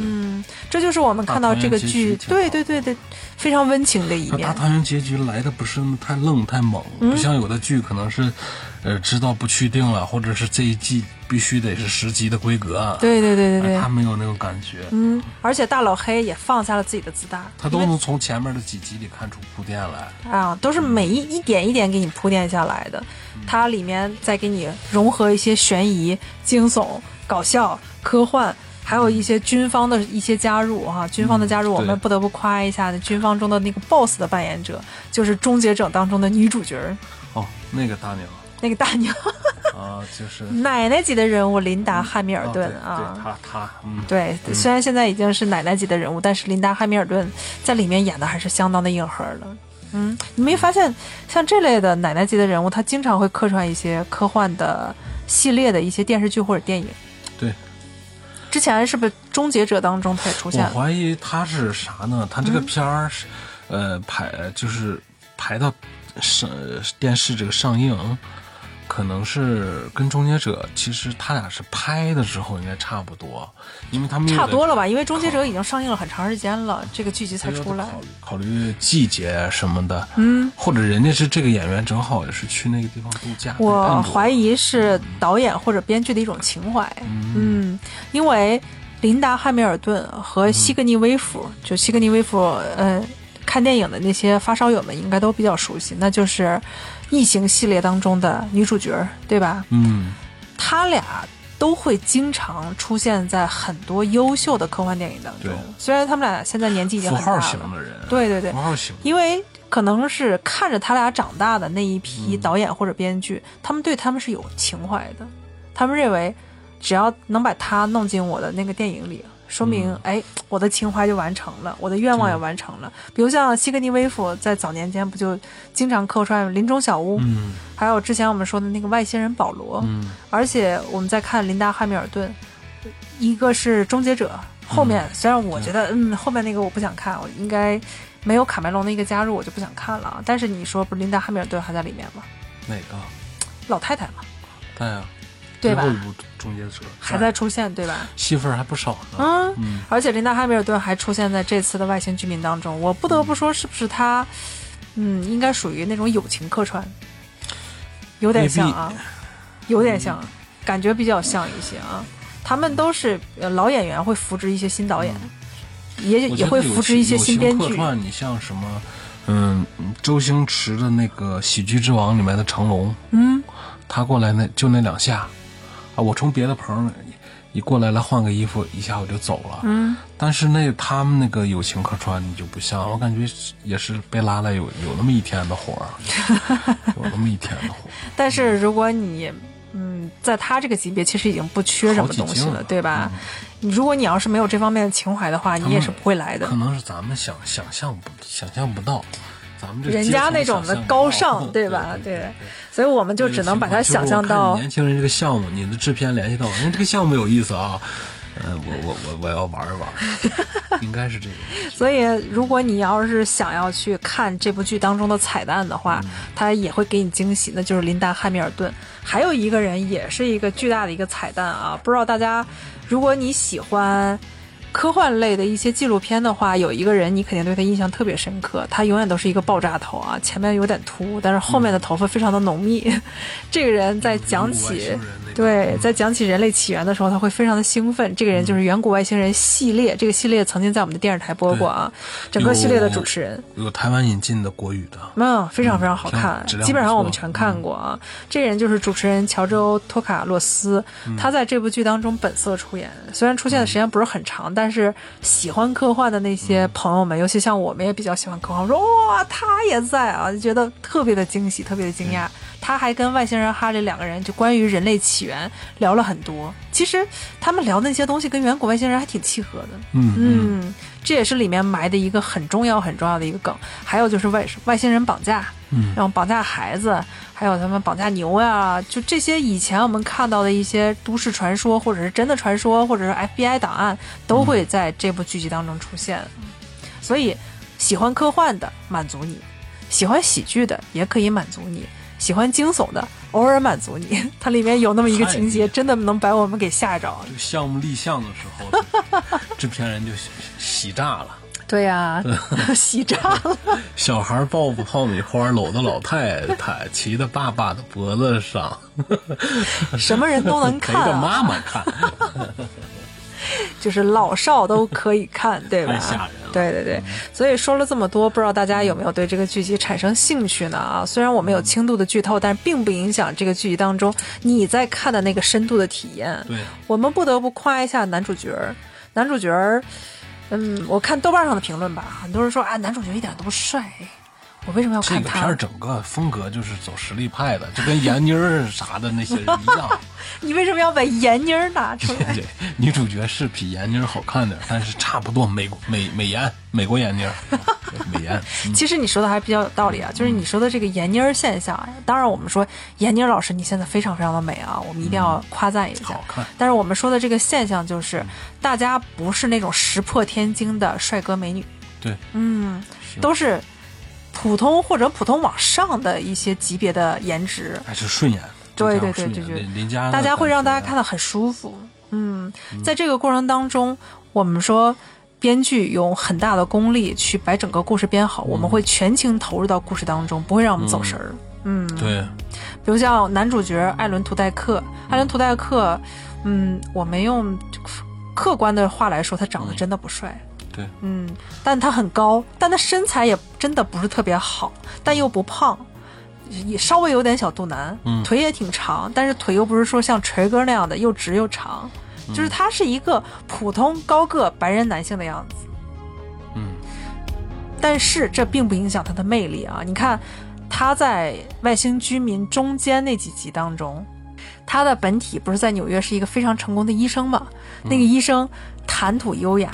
Speaker 1: 嗯，这就是我们看到这个剧，对对对对，非常温情的一面。
Speaker 2: 大团圆结局来的不是太愣太猛，不像有的剧可能是，呃，知道不确定了，或者是这一季必须得是十集的规格。
Speaker 1: 对对对对对，
Speaker 2: 他没有那种感觉。
Speaker 1: 嗯，而且大老黑也放下了自己的自大，
Speaker 2: 他都能从前面的几集里看出铺垫来。
Speaker 1: 啊，都是每一一点一点给你铺垫下来的。它里面再给你融合一些悬疑、惊悚、搞笑、科幻，还有一些军方的一些加入哈。军方的加入，我们不得不夸一下，军方中的那个 BOSS 的扮演者，就是《终结者》当中的女主角
Speaker 2: 哦，那个大娘，
Speaker 1: 那个大娘 (laughs)
Speaker 2: 啊，就是
Speaker 1: 奶奶级的人物琳达·汉密尔顿
Speaker 2: 啊。对，她她，嗯，
Speaker 1: 对，虽然现在已经是奶奶级的人物，但是琳达·汉密尔顿在里面演的还是相当的硬核的。嗯，你没发现像这类的奶奶级的人物，他经常会客串一些科幻的系列的一些电视剧或者电影。之前是不是《终结者》当中他也出现？
Speaker 2: 我怀疑他是啥呢？他这个片儿是呃排就是排到上电视这个上映。可能是跟《终结者》，其实他俩是拍的时候应该差不多，因为他们
Speaker 1: 差多了吧？因为《终结者》已经上映了很长时间了，这个剧集才出来。
Speaker 2: 考虑考虑季节什么的，
Speaker 1: 嗯，
Speaker 2: 或者人家是这个演员正好也是去那个地方度假。
Speaker 1: 我怀疑是导演或者编剧的一种情怀，嗯，因为琳达·汉密尔顿和西格尼·威夫，就西格尼·威夫，呃。看电影的那些发烧友们应该都比较熟悉，那就是《异形》系列当中的女主角，对吧？
Speaker 2: 嗯，
Speaker 1: 他俩都会经常出现在很多优秀的科幻电影当中。虽然他们俩现在年纪已经很大了。
Speaker 2: 符号型的人。
Speaker 1: 对对对。
Speaker 2: 符号型。
Speaker 1: 因为可能是看着他俩长大的那一批导演或者编剧，他们对他们是有情怀的，他们认为只要能把他弄进我的那个电影里。说明，哎，我的情怀就完成了，我的愿望也完成了。比如像西格尼·威夫在早年间不就经常客串《林中小屋》，
Speaker 2: 嗯，
Speaker 1: 还有之前我们说的那个外星人保罗，
Speaker 2: 嗯，
Speaker 1: 而且我们在看琳达·汉密尔顿，一个是《终结者》，后面虽然我觉得，嗯，后面那个我不想看，我应该没有卡梅隆的一个加入，我就不想看了。但是你说，不是琳达·汉密尔顿还在里面吗？
Speaker 2: 哪个？
Speaker 1: 老太太嘛。
Speaker 2: 对呀。
Speaker 1: 对吧？
Speaker 2: 终结者
Speaker 1: 还在出现，对吧？
Speaker 2: 戏份还不少
Speaker 1: 呢。嗯，而且琳达·哈密尔顿还出现在这次的外星居民当中。我不得不说，是不是他？嗯，应该属于那种友情客串，有点像啊，有点像，感觉比较像一些啊。他们都是老演员，会扶植一些新导演，也也会扶植一些新编剧。
Speaker 2: 客串，你像什么？嗯，周星驰的那个《喜剧之王》里面的成龙，
Speaker 1: 嗯，
Speaker 2: 他过来那就那两下。啊，我从别的棚一过来来换个衣服，一下我就走了。
Speaker 1: 嗯，
Speaker 2: 但是那他们那个友情客串你就不像，我感觉也是被拉来有有那么一天的活儿，有那么一天的活儿。(laughs) (laughs)
Speaker 1: 但是如果你嗯，在他这个级别，其实已经不缺什么东西
Speaker 2: 了，
Speaker 1: 对吧？你如果你要是没有这方面的情怀的话，你也是不会来的。
Speaker 2: 可能是咱们想想象不想象不到。咱们这
Speaker 1: 人家那种的高尚，
Speaker 2: 对
Speaker 1: 吧？对，所以我们就只能把它想象到
Speaker 2: 年轻人这个项目。你的制片联系到我，因为这个项目有意思啊。嗯，我我我我要玩一玩，(laughs) 应该是这个。(laughs)
Speaker 1: 所以，如果你要是想要去看这部剧当中的彩蛋的话，他也会给你惊喜，那就是林达·汉密尔顿。还有一个人也是一个巨大的一个彩蛋啊！不知道大家，如果你喜欢。科幻类的一些纪录片的话，有一个人你肯定对他印象特别深刻，他永远都是一个爆炸头啊，前面有点秃，但是后面的头发非常的浓密。(laughs) 这个人在讲起。对，在讲起人类起源的时候，他会非常的兴奋。这个人就是《远古外星人》系列，这个系列曾经在我们的电视台播过啊。整个系列的主持人
Speaker 2: 有台湾引进的国语的，
Speaker 1: 没有，非常非常好看，基本上我们全看过啊。这个人就是主持人乔州托卡洛斯，他在这部剧当中本色出演，虽然出现的时间不是很长，但是喜欢科幻的那些朋友们，尤其像我们也比较喜欢科幻，我说哇，他也在啊，就觉得特别的惊喜，特别的惊讶。他还跟外星人哈利两个人就关于人类起源聊了很多。其实他们聊那些东西跟远古外星人还挺契合的。
Speaker 2: 嗯
Speaker 1: 嗯，这也是里面埋的一个很重要很重要的一个梗。还有就是外外星人绑架，
Speaker 2: 嗯，
Speaker 1: 然后绑架孩子，还有他们绑架牛呀，就这些以前我们看到的一些都市传说，或者是真的传说，或者是 FBI 档案，都会在这部剧集当中出现。所以喜欢科幻的满足你，喜欢喜剧的也可以满足你。喜欢惊悚的，偶尔满足你。(laughs) 它里面有那么一个情节，真的能把我们给吓着。
Speaker 2: 这个项目立项的时候，制片人就喜炸了。
Speaker 1: 对呀，(laughs) 喜炸了。
Speaker 2: 小孩抱爆米花，搂着老太太，骑在爸爸的脖子上。(laughs)
Speaker 1: 什么人都能看，(laughs)
Speaker 2: 陪着妈妈看。
Speaker 1: 就是老少都可以看，对吧？
Speaker 2: 太吓人了。
Speaker 1: 对对对，所以说了这么多，不知道大家有没有对这个剧集产生兴趣呢？啊，虽然我们有轻度的剧透，但是并不影响这个剧集当中你在看的那个深度的体验。
Speaker 2: 对，
Speaker 1: 我们不得不夸一下男主角男主角嗯，我看豆瓣上的评论吧，很多人说啊，男主角一点都不帅。我为什么要看
Speaker 2: 他？这个片儿整个风格就是走实力派的，就跟闫妮儿啥的那些人一样。(laughs)
Speaker 1: 你为什么要把闫妮儿拿出来？(laughs)
Speaker 2: 女主角是比闫妮儿好看点，但是差不多美美美颜，美国闫妮儿，(laughs) 美颜。
Speaker 1: 其实你说的还比较有道理啊，就是你说的这个闫妮儿现象。当然，我们说闫妮儿老师你现在非常非常的美啊，我们一定要夸赞一下。
Speaker 2: 好看。
Speaker 1: 但是我们说的这个现象就是，大家不是那种石破天惊的帅哥美女。
Speaker 2: 对。
Speaker 1: 嗯，都是。普通或者普通往上的一些级别的颜值，
Speaker 2: 还是顺眼。
Speaker 1: 对对对对对，
Speaker 2: 邻家
Speaker 1: 大家会让大家看得很舒服。嗯，在这个过程当中，我们说编剧用很大的功力去把整个故事编好，我们会全情投入到故事当中，不会让我们走神儿。嗯，
Speaker 2: 对。
Speaker 1: 比如像男主角艾伦·图代克，艾伦·图代克，嗯，我们用客观的话来说，他长得真的不帅。
Speaker 2: 对，
Speaker 1: 嗯，但他很高，但他身材也真的不是特别好，但又不胖，也稍微有点小肚腩，
Speaker 2: 嗯
Speaker 1: 腿也挺长，但是腿又不是说像锤哥那样的又直又长，就是他是一个普通高个白人男性的样子。
Speaker 2: 嗯
Speaker 1: 但是这并不影响他的魅力啊！你看他在外星居民中间那几集当中，他的本体不是在纽约是一个非常成功的医生嘛？那个医生谈吐优雅，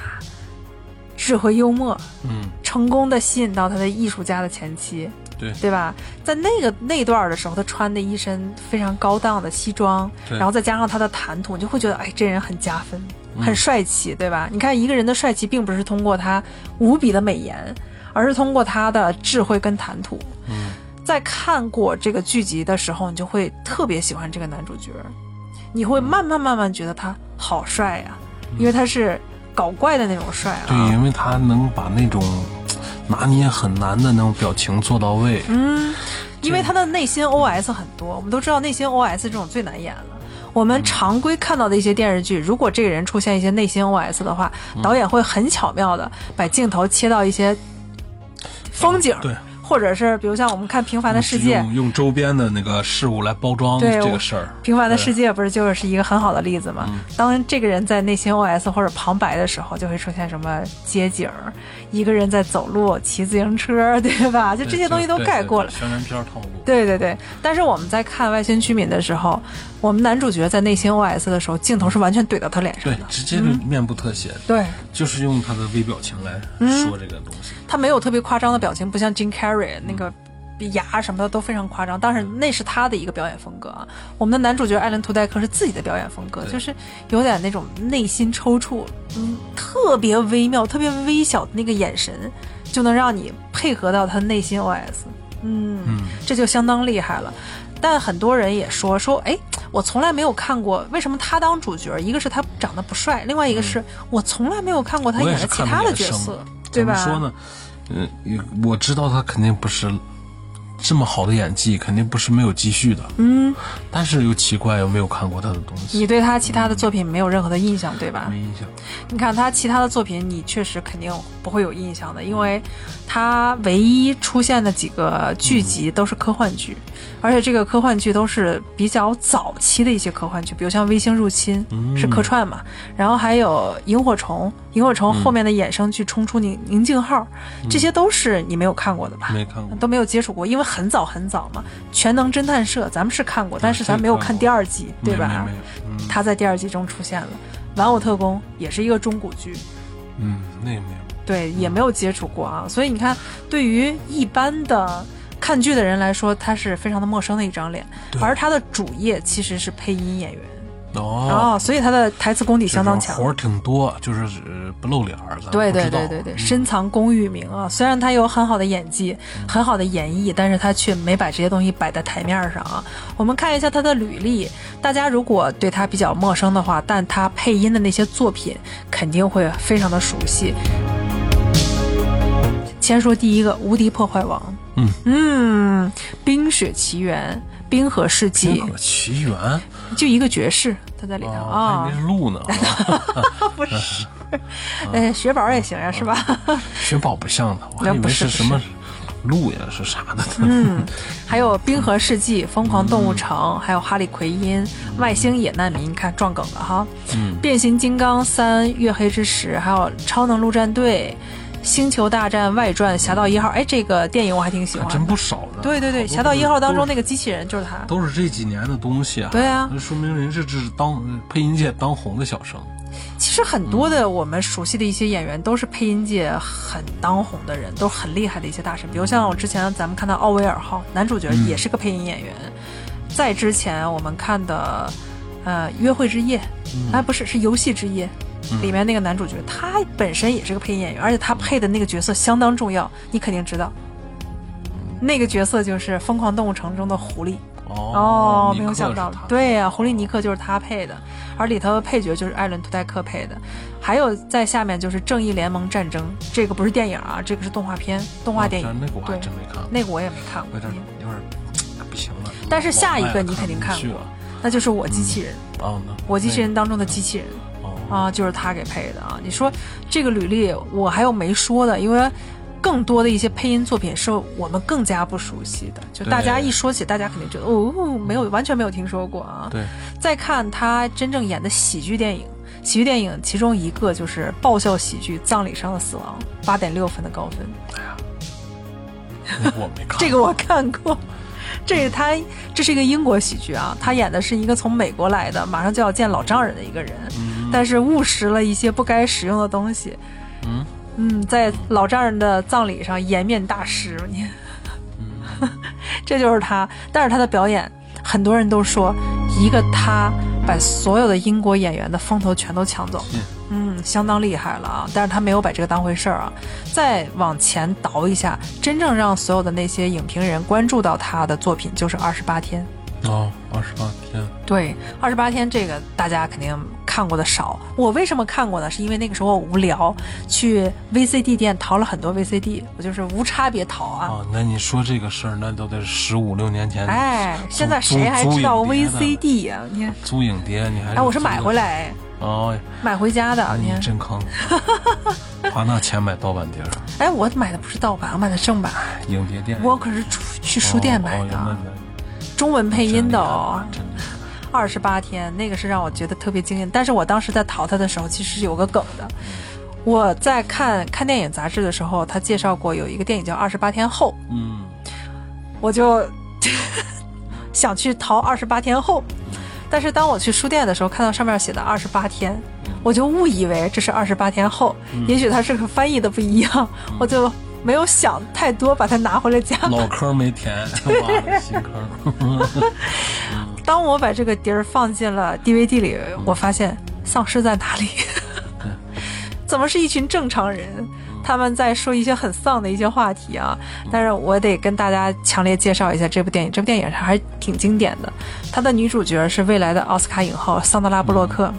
Speaker 1: 智慧幽默，
Speaker 2: 嗯，
Speaker 1: 成功的吸引到他的艺术家的前妻，
Speaker 2: 对
Speaker 1: 对吧？在那个那段的时候，他穿的一身非常高档的西装，然后再加上他的谈吐，你就会觉得，哎，这人很加分，
Speaker 2: 嗯
Speaker 1: 很帅气，对吧？你看一个人的帅气，并不是通过他无比的美颜，而是通过他的智慧跟谈吐。
Speaker 2: 嗯，
Speaker 1: 在看过这个剧集的时候，你就会特别喜欢这个男主角，你会慢慢慢慢觉得他好帅呀、因为他是搞怪的那种帅啊。
Speaker 2: 对，因为他能把那种拿捏很难的那种表情做到位。
Speaker 1: 嗯，因为他的内心 OS 很多，我们都知道内心 OS 这种最难演了。我们常规看到的一些电视剧，如果这个人出现一些内心 OS 的话，导演会很巧妙的把镜头切到一些风景，
Speaker 2: 对，
Speaker 1: 或者是比如像我们看《平凡的世界》，
Speaker 2: 用用周边的那个事物来包装这个事儿。
Speaker 1: 平凡的世界不是就是一个很好的例子吗？
Speaker 2: 嗯
Speaker 1: 当这个人在内心 OS 或者旁白的时候，就会出现什么街景儿，一个人在走路、骑自行车，(laughs) 对吧？就这些东西都盖过了。
Speaker 2: 宣传片套路。
Speaker 1: 对对对，但是我们在看《外星居民》的时候，我们男主角在内心 OS 的时候，镜头是完全怼到他脸上的，，
Speaker 2: 对直接就面部特写，
Speaker 1: 对
Speaker 2: 就是用他的微表情来说这个东西。
Speaker 1: 他没有特别夸张的表情，不像 Jim Carrey 那个牙什么的都非常夸张，但是那是他的一个表演风格啊。我们的男主角艾伦·图戴克是自己的表演风格，就是有点那种内心抽搐，嗯，特别微妙、特别微小的那个眼神，就能让你配合到他内心 OS，嗯，
Speaker 2: 嗯
Speaker 1: 这就相当厉害了。但很多人也说说，哎，我从来没有看过，为什么他当主角？一个是他长得不帅，另外一个是、我从来没有看过他演的其他的角色？
Speaker 2: 怎么说呢？嗯，也我知道他肯定不是这么好的演技，肯定不是没有积蓄的。
Speaker 1: 嗯，
Speaker 2: 但是又奇怪，又没有看过他的东西，
Speaker 1: 你对他其他的作品没有任何的印象，对吧
Speaker 2: 没？印象。
Speaker 1: 你看他其他的作品，你确实肯定不会有印象的，因为他唯一出现的几个剧集都是科幻剧，而且这个科幻剧都是比较早期的一些科幻剧，比如像《微星入侵》
Speaker 2: 嗯
Speaker 1: 是客串嘛，然后还有《萤火虫》，萤火虫后面的衍生剧《冲出宁宁静号》，这些都是你没有看过的吧？
Speaker 2: 没看过。
Speaker 1: 都没有接触过，因为很早很早嘛。全能侦探社咱们是看过，但是咱没有看第二季，对吧？
Speaker 2: 没没没有。嗯
Speaker 1: 他在第二季中出现了，《玩偶特工》也是一个中古剧，
Speaker 2: 嗯，那也没有。
Speaker 1: 对，也没有接触过啊。所以你看，对于一般的看剧的人来说，他是非常的陌生的一张脸，而他的主业其实是配音演员
Speaker 2: 哦，
Speaker 1: 哦，所以他的台词功底相当强。
Speaker 2: 活儿挺多，就是呃不露脸儿，
Speaker 1: 对对对对对，
Speaker 2: 嗯
Speaker 1: 深藏功与名啊！虽然他有很好的演技、很好的演绎，但是他却没把这些东西摆在台面上啊。我们看一下他的履历，大家如果对他比较陌生的话，但他配音的那些作品肯定会非常的熟悉。先说第一个《无敌破坏王》，
Speaker 2: 嗯。
Speaker 1: 嗯，《冰雪奇缘》《冰河世纪
Speaker 2: 冰》河奇缘？
Speaker 1: 就一个爵士，他在里头。
Speaker 2: 哦，
Speaker 1: 啊
Speaker 2: 还以为，是鹿呢，(laughs)
Speaker 1: 不是，呃，雪宝也行呀，是吧？(laughs)
Speaker 2: 雪宝不像的，我还以
Speaker 1: 那不是。
Speaker 2: 什么鹿呀，是啥的？
Speaker 1: 嗯，还有《冰河世纪》《疯狂动物城》还有《哈利奎因》《外星野难民》，你看撞梗了哈。
Speaker 2: 嗯
Speaker 1: 变形金刚三》《月黑之时》，还有《超能陆战队》《星球大战外传》《侠盗一号》。哎，这个电影我还挺喜欢。
Speaker 2: 真不少的。
Speaker 1: 对对对，《侠盗一号》当中那个机器人就是他。
Speaker 2: 都是这几年的东西啊。
Speaker 1: 对啊
Speaker 2: 那说明人这是当配音界当红的小生。
Speaker 1: 其实很多的我们熟悉的一些演员都是配音界很当红的人，都是很厉害的一些大神。比如像我之前咱们看到奥威尔号，男主角也是个配音演员。在之前我们看的，呃，《约会之夜》，哎，不是，是《游戏之夜》。里面那个男主角，他本身也是个配音演员，而且他配的那个角色相当重要，你肯定知道。那个角色就是《疯狂动物城》中的狐狸。哦，没有想到，对呀、狐狸尼克就是他配的，而里头的配角就是艾伦·图戴克配的，还有在下面就是《正义联盟战争》，这个不是电影啊，这个是动画片、动画电影，
Speaker 2: 啊那个我还
Speaker 1: 对，
Speaker 2: 真没看过，
Speaker 1: 那个我也没看过。
Speaker 2: 有点，有点不行了。
Speaker 1: 但是下一个你肯定看过那就是我机器人，
Speaker 2: 哦，
Speaker 1: 我机器人当中的机器人，
Speaker 2: 哦，
Speaker 1: 啊，就是他给配的啊。你说这个履历我还有没说的，因为更多的一些配音作品是我们更加不熟悉的，就大家一说起，大家肯定觉得哦，没有完全没有听说过啊。
Speaker 2: 对，
Speaker 1: 再看他真正演的喜剧电影。喜剧电影其中一个就是爆笑喜剧《葬礼上的死亡》，八点六分的高分。哎
Speaker 2: 呀，我没看。(laughs)
Speaker 1: 这个我看过，这是他，这是一个英国喜剧啊。他演的是一个从美国来的，马上就要见老丈人的一个人，但是误食了一些不该食用的东西。嗯嗯，在老丈人的葬礼上颜面大失，你，(laughs) 这就是他。但是他的表演，很多人都说一个他。把所有的英国演员的风头全都抢走，嗯，相当厉害了啊！但是他没有把这个当回事儿啊。再往前倒一下，真正让所有的那些影评人关注到他的作品，就是《二十八天》。
Speaker 2: 哦，二十八天。
Speaker 1: 对，二十八天这个大家肯定看过的少。我为什么看过呢？是因为那个时候我无聊，去 VCD 店淘了很多 VCD，我就是无差别淘啊。
Speaker 2: 哦，那你说这个事儿，那都得十五六年前。
Speaker 1: 哎，现在谁还知道 VCD 呀？你看，
Speaker 2: 租影碟你还？
Speaker 1: 哎，我是买回来。
Speaker 2: 哦，
Speaker 1: 买回家的。
Speaker 2: 你真坑，(laughs) 花那钱买盗版碟。
Speaker 1: 哎，我买的不是盗版，我买的正版。
Speaker 2: 影碟店。
Speaker 1: 我可是去书店买的。中文配音的哦，二十八天那个是让我觉得特别惊艳。但是我当时在淘它的时候，其实是有个梗的。我在看看电影杂志的时候，他介绍过有一个电影叫《二十八天后》，嗯，我就 (laughs) 想去淘《二十八天后》，但是当我去书店的时候，看到上面写的二十八天，我就误以为这是二十八天后，也许它是个翻译的不一样，我就。没有想太多，把它拿回了家。
Speaker 2: 老坑没填，(laughs) 挖新坑。(laughs)
Speaker 1: 当我把这个碟儿放进了 DVD 里，我发现丧尸在哪里？怎么是一群正常人？他们在说一些很丧的一些话题啊！但是我得跟大家强烈介绍一下这部电影。这部电影还挺经典的，它的女主角是未来的奥斯卡影后桑德拉·布洛克。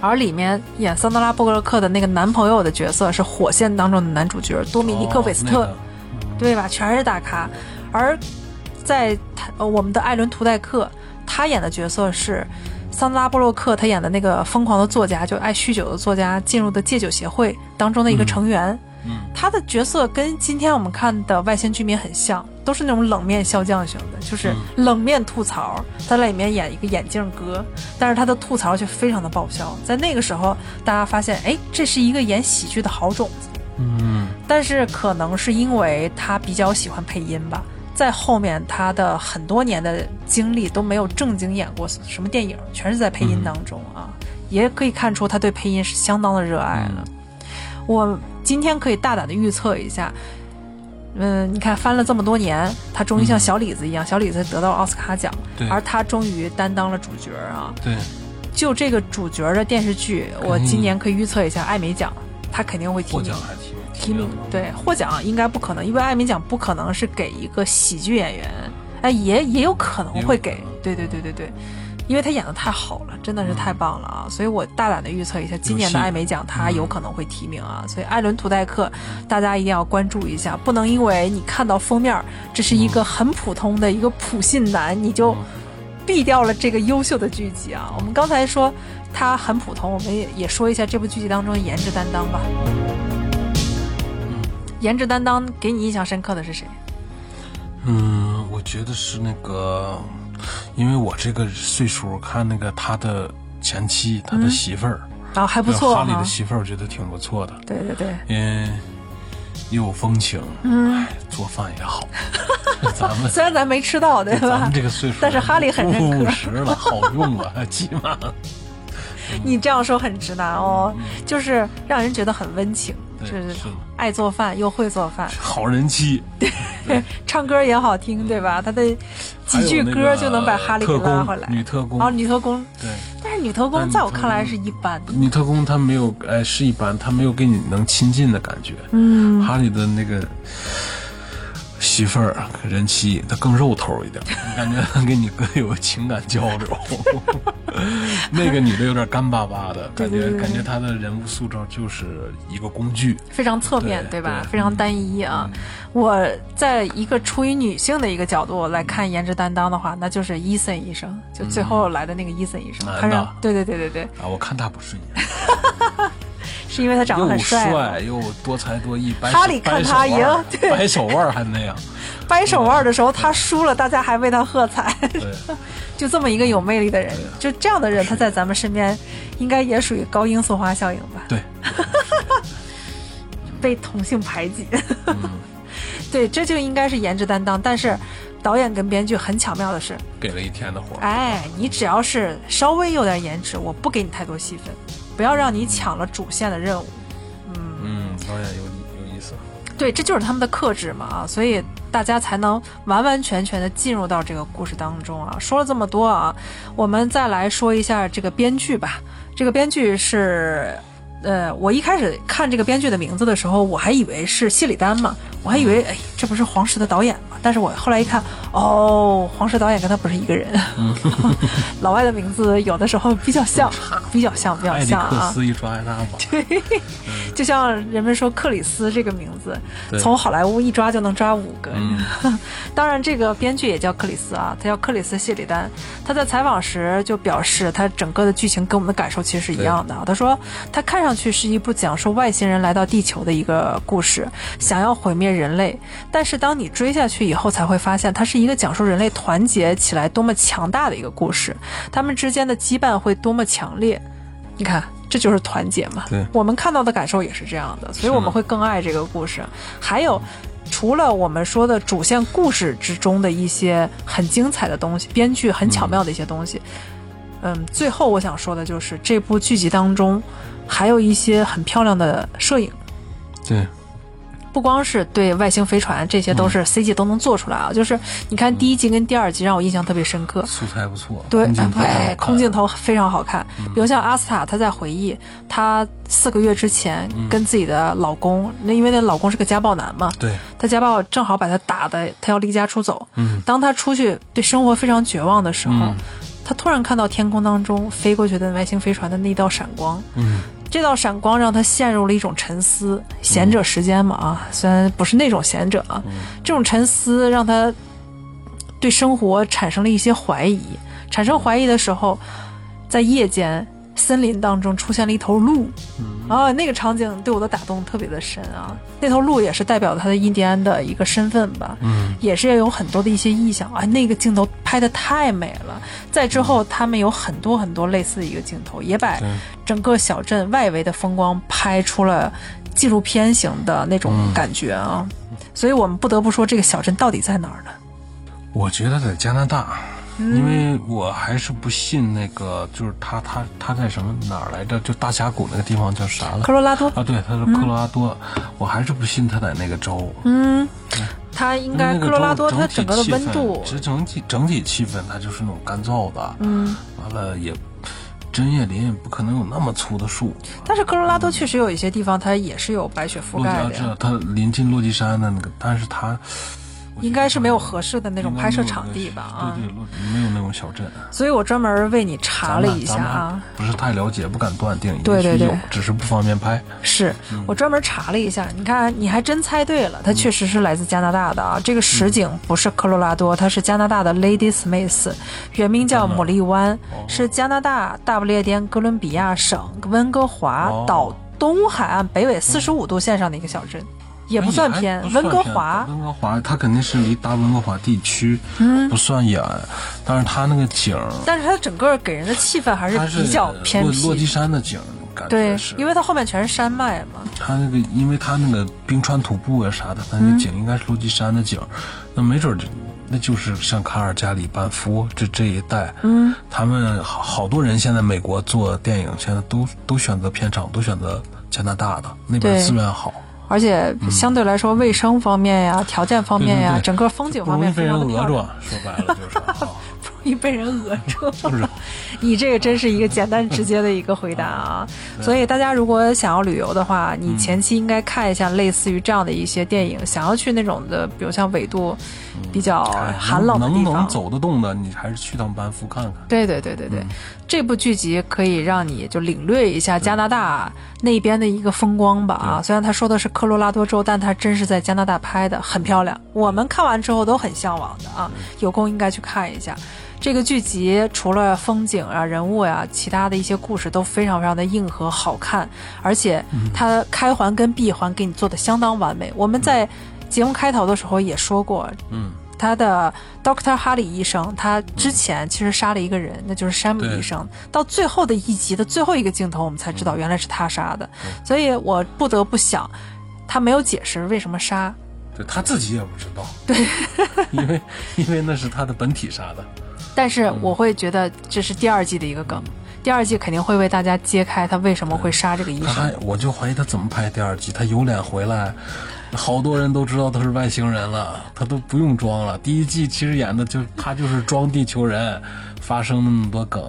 Speaker 1: 而里面演桑德拉·布洛克的那个男朋友的角色是《火线》当中的男主角多米尼克·韦斯特，对吧？全是大咖。而在他我们的艾伦·图代克，他演的角色是桑德拉·布洛克，他演的那个疯狂的作家，就爱酗酒的作家，进入的戒酒协会当中的一个成员。他的角色跟今天我们看的外星居民很像，都是那种冷面笑匠型的，就是冷面吐槽。他在里面演一个眼镜哥，但是他的吐槽却非常的爆笑。在那个时候，大家发现，哎，这是一个演喜剧的好种子。嗯，但是可能是因为他比较喜欢配音吧，在后面他的很多年的经历都没有正经演过什么电影，全是在配音当中啊，也可以看出他对配音是相当的热爱了。我。今天可以大胆的预测一下，嗯，你看翻了这么多年，他终于像小李子一样，小李子得到奥斯卡奖，而他终于担当了主角啊。
Speaker 2: 对，
Speaker 1: 就这个主角的电视剧，我今年可以预测一下，艾美奖他肯定会提名。
Speaker 2: 提名
Speaker 1: 对获奖应该不可能，因为艾美奖不可能是给一个喜剧演员，哎，也也有可能会给。对对对对对。因为他演的太好了，真的是太棒了啊！所以我大胆的预测一下，今年的艾美奖他有可能会提名啊！所以艾伦·图代克，大家一定要关注一下，不能因为你看到封面这是一个很普通的一个普信男，你就毙掉了这个优秀的剧集啊！我们刚才说他很普通，我们也也说一下这部剧集当中的颜值担当吧。颜值担当给你印象深刻的是谁？
Speaker 2: 嗯，我觉得是那个。因为我这个岁数看那个他的前妻，他的媳妇儿
Speaker 1: 啊还不错，
Speaker 2: 哈利的媳妇儿我觉得挺不错的。
Speaker 1: 对对对，
Speaker 2: 嗯，又有风情，嗯，做饭也好。(laughs) 咱们 (laughs)
Speaker 1: 虽然咱没吃到，对吧？
Speaker 2: 咱们这个岁数，
Speaker 1: 但是哈利很认可。
Speaker 2: 务实了，好用啊，(laughs) 起码。
Speaker 1: 你这样说很直男哦，就是让人觉得很温情。
Speaker 2: 是是
Speaker 1: 爱做饭又会做饭，
Speaker 2: 好人妻，
Speaker 1: 对，唱歌也好听，对吧？他的几句歌就能把哈利给拉回来。
Speaker 2: 女特工
Speaker 1: 哦，女特工，
Speaker 2: 对。
Speaker 1: 但是女特工在我看来是一般的。
Speaker 2: 女特工她没有，哎，是一般，她没有给你能亲近的感觉。嗯，哈利的那个媳妇儿人妻，她更肉头一点，感觉跟你哥有情感交流。(laughs) 那个女的有点干巴巴的感觉，感觉她的人物塑造就是一个工具，
Speaker 1: 非常侧面对吧？非常单一啊。我在一个出于女性的一个角度来看颜值担当的话，那就是伊森医生，就最后来的那个伊森医生，
Speaker 2: 看
Speaker 1: 上对对对对对
Speaker 2: 啊，我看他不顺眼。(laughs)
Speaker 1: 是因为他长得很
Speaker 2: 帅，又多才多艺。
Speaker 1: 哈里看他赢，
Speaker 2: 掰手腕还那样。
Speaker 1: 掰手腕的时候他输了，大家还为他喝彩。(laughs) 就这么一个有魅力的人，就这样的人，他在咱们身边，应该也属于高罂粟花效应吧？
Speaker 2: 对。(laughs)
Speaker 1: 被同性排挤。(laughs) 对，这就应该是颜值担当。但是导演跟编剧很巧妙的是，
Speaker 2: 给了一天的活。
Speaker 1: 哎，你只要是稍微有点颜值，我不给你太多戏份。不要让你抢了主线的任务，
Speaker 2: 嗯嗯，导演有有意思，
Speaker 1: 对，这就是他们的克制嘛啊，所以大家才能完完全全的进入到这个故事当中啊。说了这么多啊，我们再来说一下这个编剧吧。这个编剧是，呃，我一开始看这个编剧的名字的时候，我还以为是谢里丹嘛，我还以为哎，这不是黄石的导演嘛？但是我后来一看，哦，黄石导演跟他不是一个人。(laughs) 老外的名字有的时候比较像，比较像，比较像啊。
Speaker 2: 斯一抓一大 (laughs)
Speaker 1: 对，就像人们说克里斯这个名字，从好莱坞一抓就能抓五个。(laughs) 当然，这个编剧也叫克里斯啊，他叫克里斯谢里丹。他在采访时就表示，他整个的剧情跟我们的感受其实是一样的。他说，他看上去是一部讲述外星人来到地球的一个故事，想要毁灭人类，但是当你追下去。以后才会发现，它是一个讲述人类团结起来多么强大的一个故事，他们之间的羁绊会多么强烈。你看，这就是团结嘛。
Speaker 2: 对，
Speaker 1: 我们看到的感受也是这样的，所以我们会更爱这个故事。还有，除了我们说的主线故事之中的一些很精彩的东西，编剧很巧妙的一些东西，嗯，最后我想说的就是这部剧集当中还有一些很漂亮的摄影。
Speaker 2: 对。
Speaker 1: 不光是对外星飞船，这些都是 CG 都能做出来啊！就是你看第一集跟第二集，让我印象特别深刻，
Speaker 2: 素材不错，
Speaker 1: 对，哎，空镜头非常好看。比如像阿斯塔，她在回忆她四个月之前跟自己的老公，那因为那老公是个家暴男嘛，
Speaker 2: 对，
Speaker 1: 他家暴正好把她打的，她要离家出走。嗯，当她出去对生活非常绝望的时候，他突然看到天空当中飞过去的外星飞船的那道闪光。嗯。这道闪光让他陷入了一种沉思，闲者时间嘛啊，虽然不是那种闲者啊，这种沉思让他对生活产生了一些怀疑。产生怀疑的时候，在夜间。森林当中出现了一头鹿，啊，那个场景对我的打动特别的深啊！那头鹿也是代表他的印第安的一个身份吧，嗯，也是有很多的一些意象啊。那个镜头拍的太美了。在之后，他们有很多很多类似的一个镜头，也把整个小镇外围的风光拍出了纪录片型的那种感觉啊。所以我们不得不说，这个小镇到底在哪儿呢？
Speaker 2: 我觉得在加拿大。因为我还是不信那个，就是他他他在什么哪儿来着？就大峡谷那个地方叫啥了？
Speaker 1: 科罗拉多
Speaker 2: 啊，对，他是科罗拉多。我还是不信他在那个州。
Speaker 1: 嗯，他应该科罗拉多，它整个的温度，
Speaker 2: 其实整体整体气氛它就是那种干燥的。嗯，完了也针叶林也不可能有那么粗的树。
Speaker 1: 但是科罗拉多确实有一些地方它也是有白雪覆盖的。
Speaker 2: 知道它临近落基山的那个，但是它。
Speaker 1: 应该是没有合适的那种拍摄场地吧？
Speaker 2: 啊，对对，没有那种小镇。
Speaker 1: 所以我专门为你查了一下啊，
Speaker 2: 不是太了解，不敢断定。
Speaker 1: 对对对，
Speaker 2: 只是不方便拍。
Speaker 1: 是我专门查了一下，你看，你还真猜对了，它确实是来自加拿大的啊。这个实景不是科罗拉多，它是加拿大的 Lady Smith，原名叫牡蛎湾，是加拿大大不列颠哥伦比亚省温哥华岛东海岸北纬四十五度线上的一个小镇。也不算偏，温哥华，
Speaker 2: 温哥华，它肯定是离大温哥华地区，嗯，不算远，但是它那个景
Speaker 1: 但是它整个给人的气氛还是比较偏
Speaker 2: 僻。落基山的景，感
Speaker 1: 觉对，因为它后面全是山脉嘛。
Speaker 2: 它那个，因为它那个冰川徒步啊啥的，它那景应该是落基山的景，那没准就那就是像卡尔加里、班夫这这一带，嗯，他们好好多人现在美国做电影，现在都都选择片场，都选择加拿大的那边资源好。
Speaker 1: 而且相对来说，卫生方面呀、条件方面呀、整个风景方面非常的漂亮。
Speaker 2: 说白了就是，(laughs)
Speaker 1: 不容易被人讹住。(laughs) 你这个真是一个简单直接的一个回答啊！(laughs) 所以大家如果想要旅游的话，你前期应该看一下类似于这样的一些电影。想要去那种的，比如像纬度比较寒冷的
Speaker 2: 地方。能能走得动的，你还是去趟班夫看看。
Speaker 1: 对对对对对，这部剧集可以让你就领略一下加拿大那边的一个风光吧啊！虽然他说的是科罗拉多州，但他真是在加拿大拍的，很漂亮。我们看完之后都很向往的啊，有空应该去看一下。这个剧集除了风景啊、人物呀，其他的一些故事都非常非常的硬核、好看，而且它开环跟闭环给你做的相当完美。我们在节目开头的时候也说过，嗯，他的 Doctor 哈里医生，他之前其实杀了一个人，那就是山姆医生。到最后的一集的最后一个镜头，我们才知道原来是他杀的。所以我不得不想，他没有解释为什么杀，
Speaker 2: 对他自己也不知道，
Speaker 1: 对，(laughs)
Speaker 2: 因为因为那是他的本体杀的。
Speaker 1: 但是我会觉得这是第二季的一个梗，第二季肯定会为大家揭开他为什么会杀这个医生。
Speaker 2: 我就怀疑他怎么拍第二季，他有脸回来，好多人都知道他是外星人了，他都不用装了。第一季其实演的就他就是装地球人，发生那么多梗，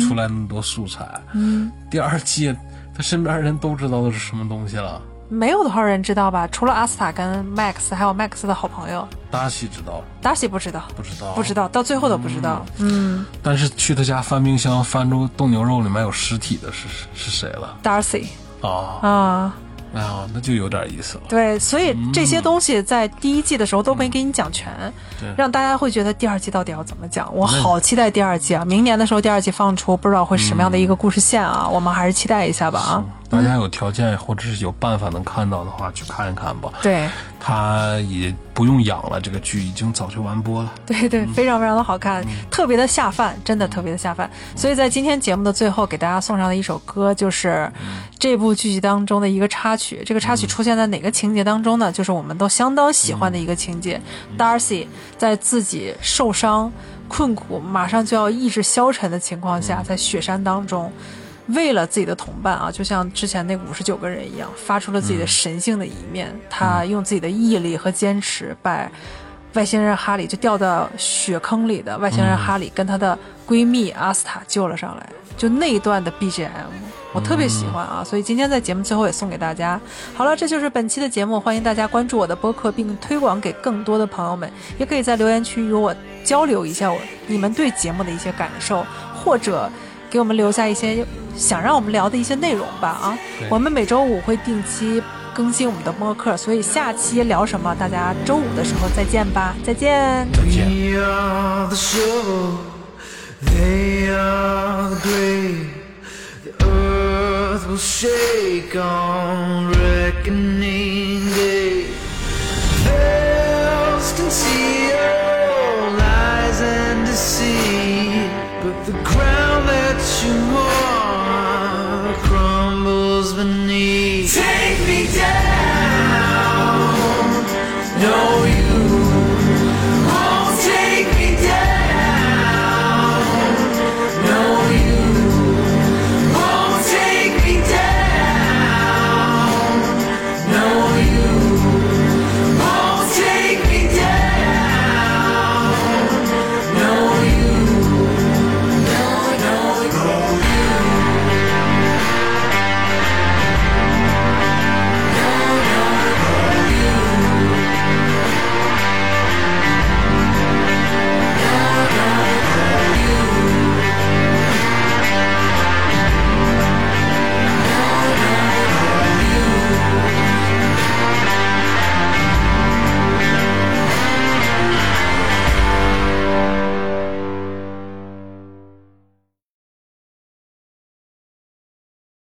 Speaker 2: 出来那么多素材。嗯，第二季他身边人都知道的是什么东西了。
Speaker 1: 没有多少人知道吧？除了阿斯塔跟 Max，还有 Max 的好朋友
Speaker 2: 达西知道，
Speaker 1: 达西不知道，
Speaker 2: 不知道，
Speaker 1: 不知道，到最后都不知道。嗯，
Speaker 2: 但是去他家翻冰箱，翻出冻牛肉里面有尸体的是是谁了
Speaker 1: ？Darcy
Speaker 2: 啊
Speaker 1: 啊。
Speaker 2: 哎呀，那就有点意思了。
Speaker 1: 对，所以这些东西在第一季的时候都没给你讲全，让大家会觉得第二季到底要怎么讲。我好期待第二季啊！明年的时候第二季放出，不知道会什么样的一个故事线啊？我们还是期待一下吧啊！
Speaker 2: 大家有条件或者是有办法能看到的话，去看一看吧。
Speaker 1: 对，
Speaker 2: 它也不用养了，这个剧已经早就完播了。(laughs)
Speaker 1: 对对，非常非常的好看，特别的下饭，真的特别的下饭。所以在今天节目的最后，给大家送上的一首歌，就是这部剧集当中的一个插曲。这个插曲出现在哪个情节当中呢？就是我们都相当喜欢的一个情节，Darcy 在自己受伤、困苦、马上就要意志消沉的情况下，在雪山当中。为了自己的同伴啊，就像之前那五十九个人一样，发出了自己的神性的一面。他用自己的毅力和坚持，把外星人哈里就掉到雪坑里的外星人哈里跟她的闺蜜阿斯塔救了上来。就那一段的 BGM，我特别喜欢啊，所以今天在节目最后也送给大家。好了，这就是本期的节目，欢迎大家关注我的播客，并推广给更多的朋友们。也可以在留言区与我交流一下我你们对节目的一些感受，或者。给我们留下一些想让我们聊的一些内容吧啊！我们每周五会定期更新我们的播客，所以下期聊什么，大家周五的时候再见吧，再见。
Speaker 2: 再见。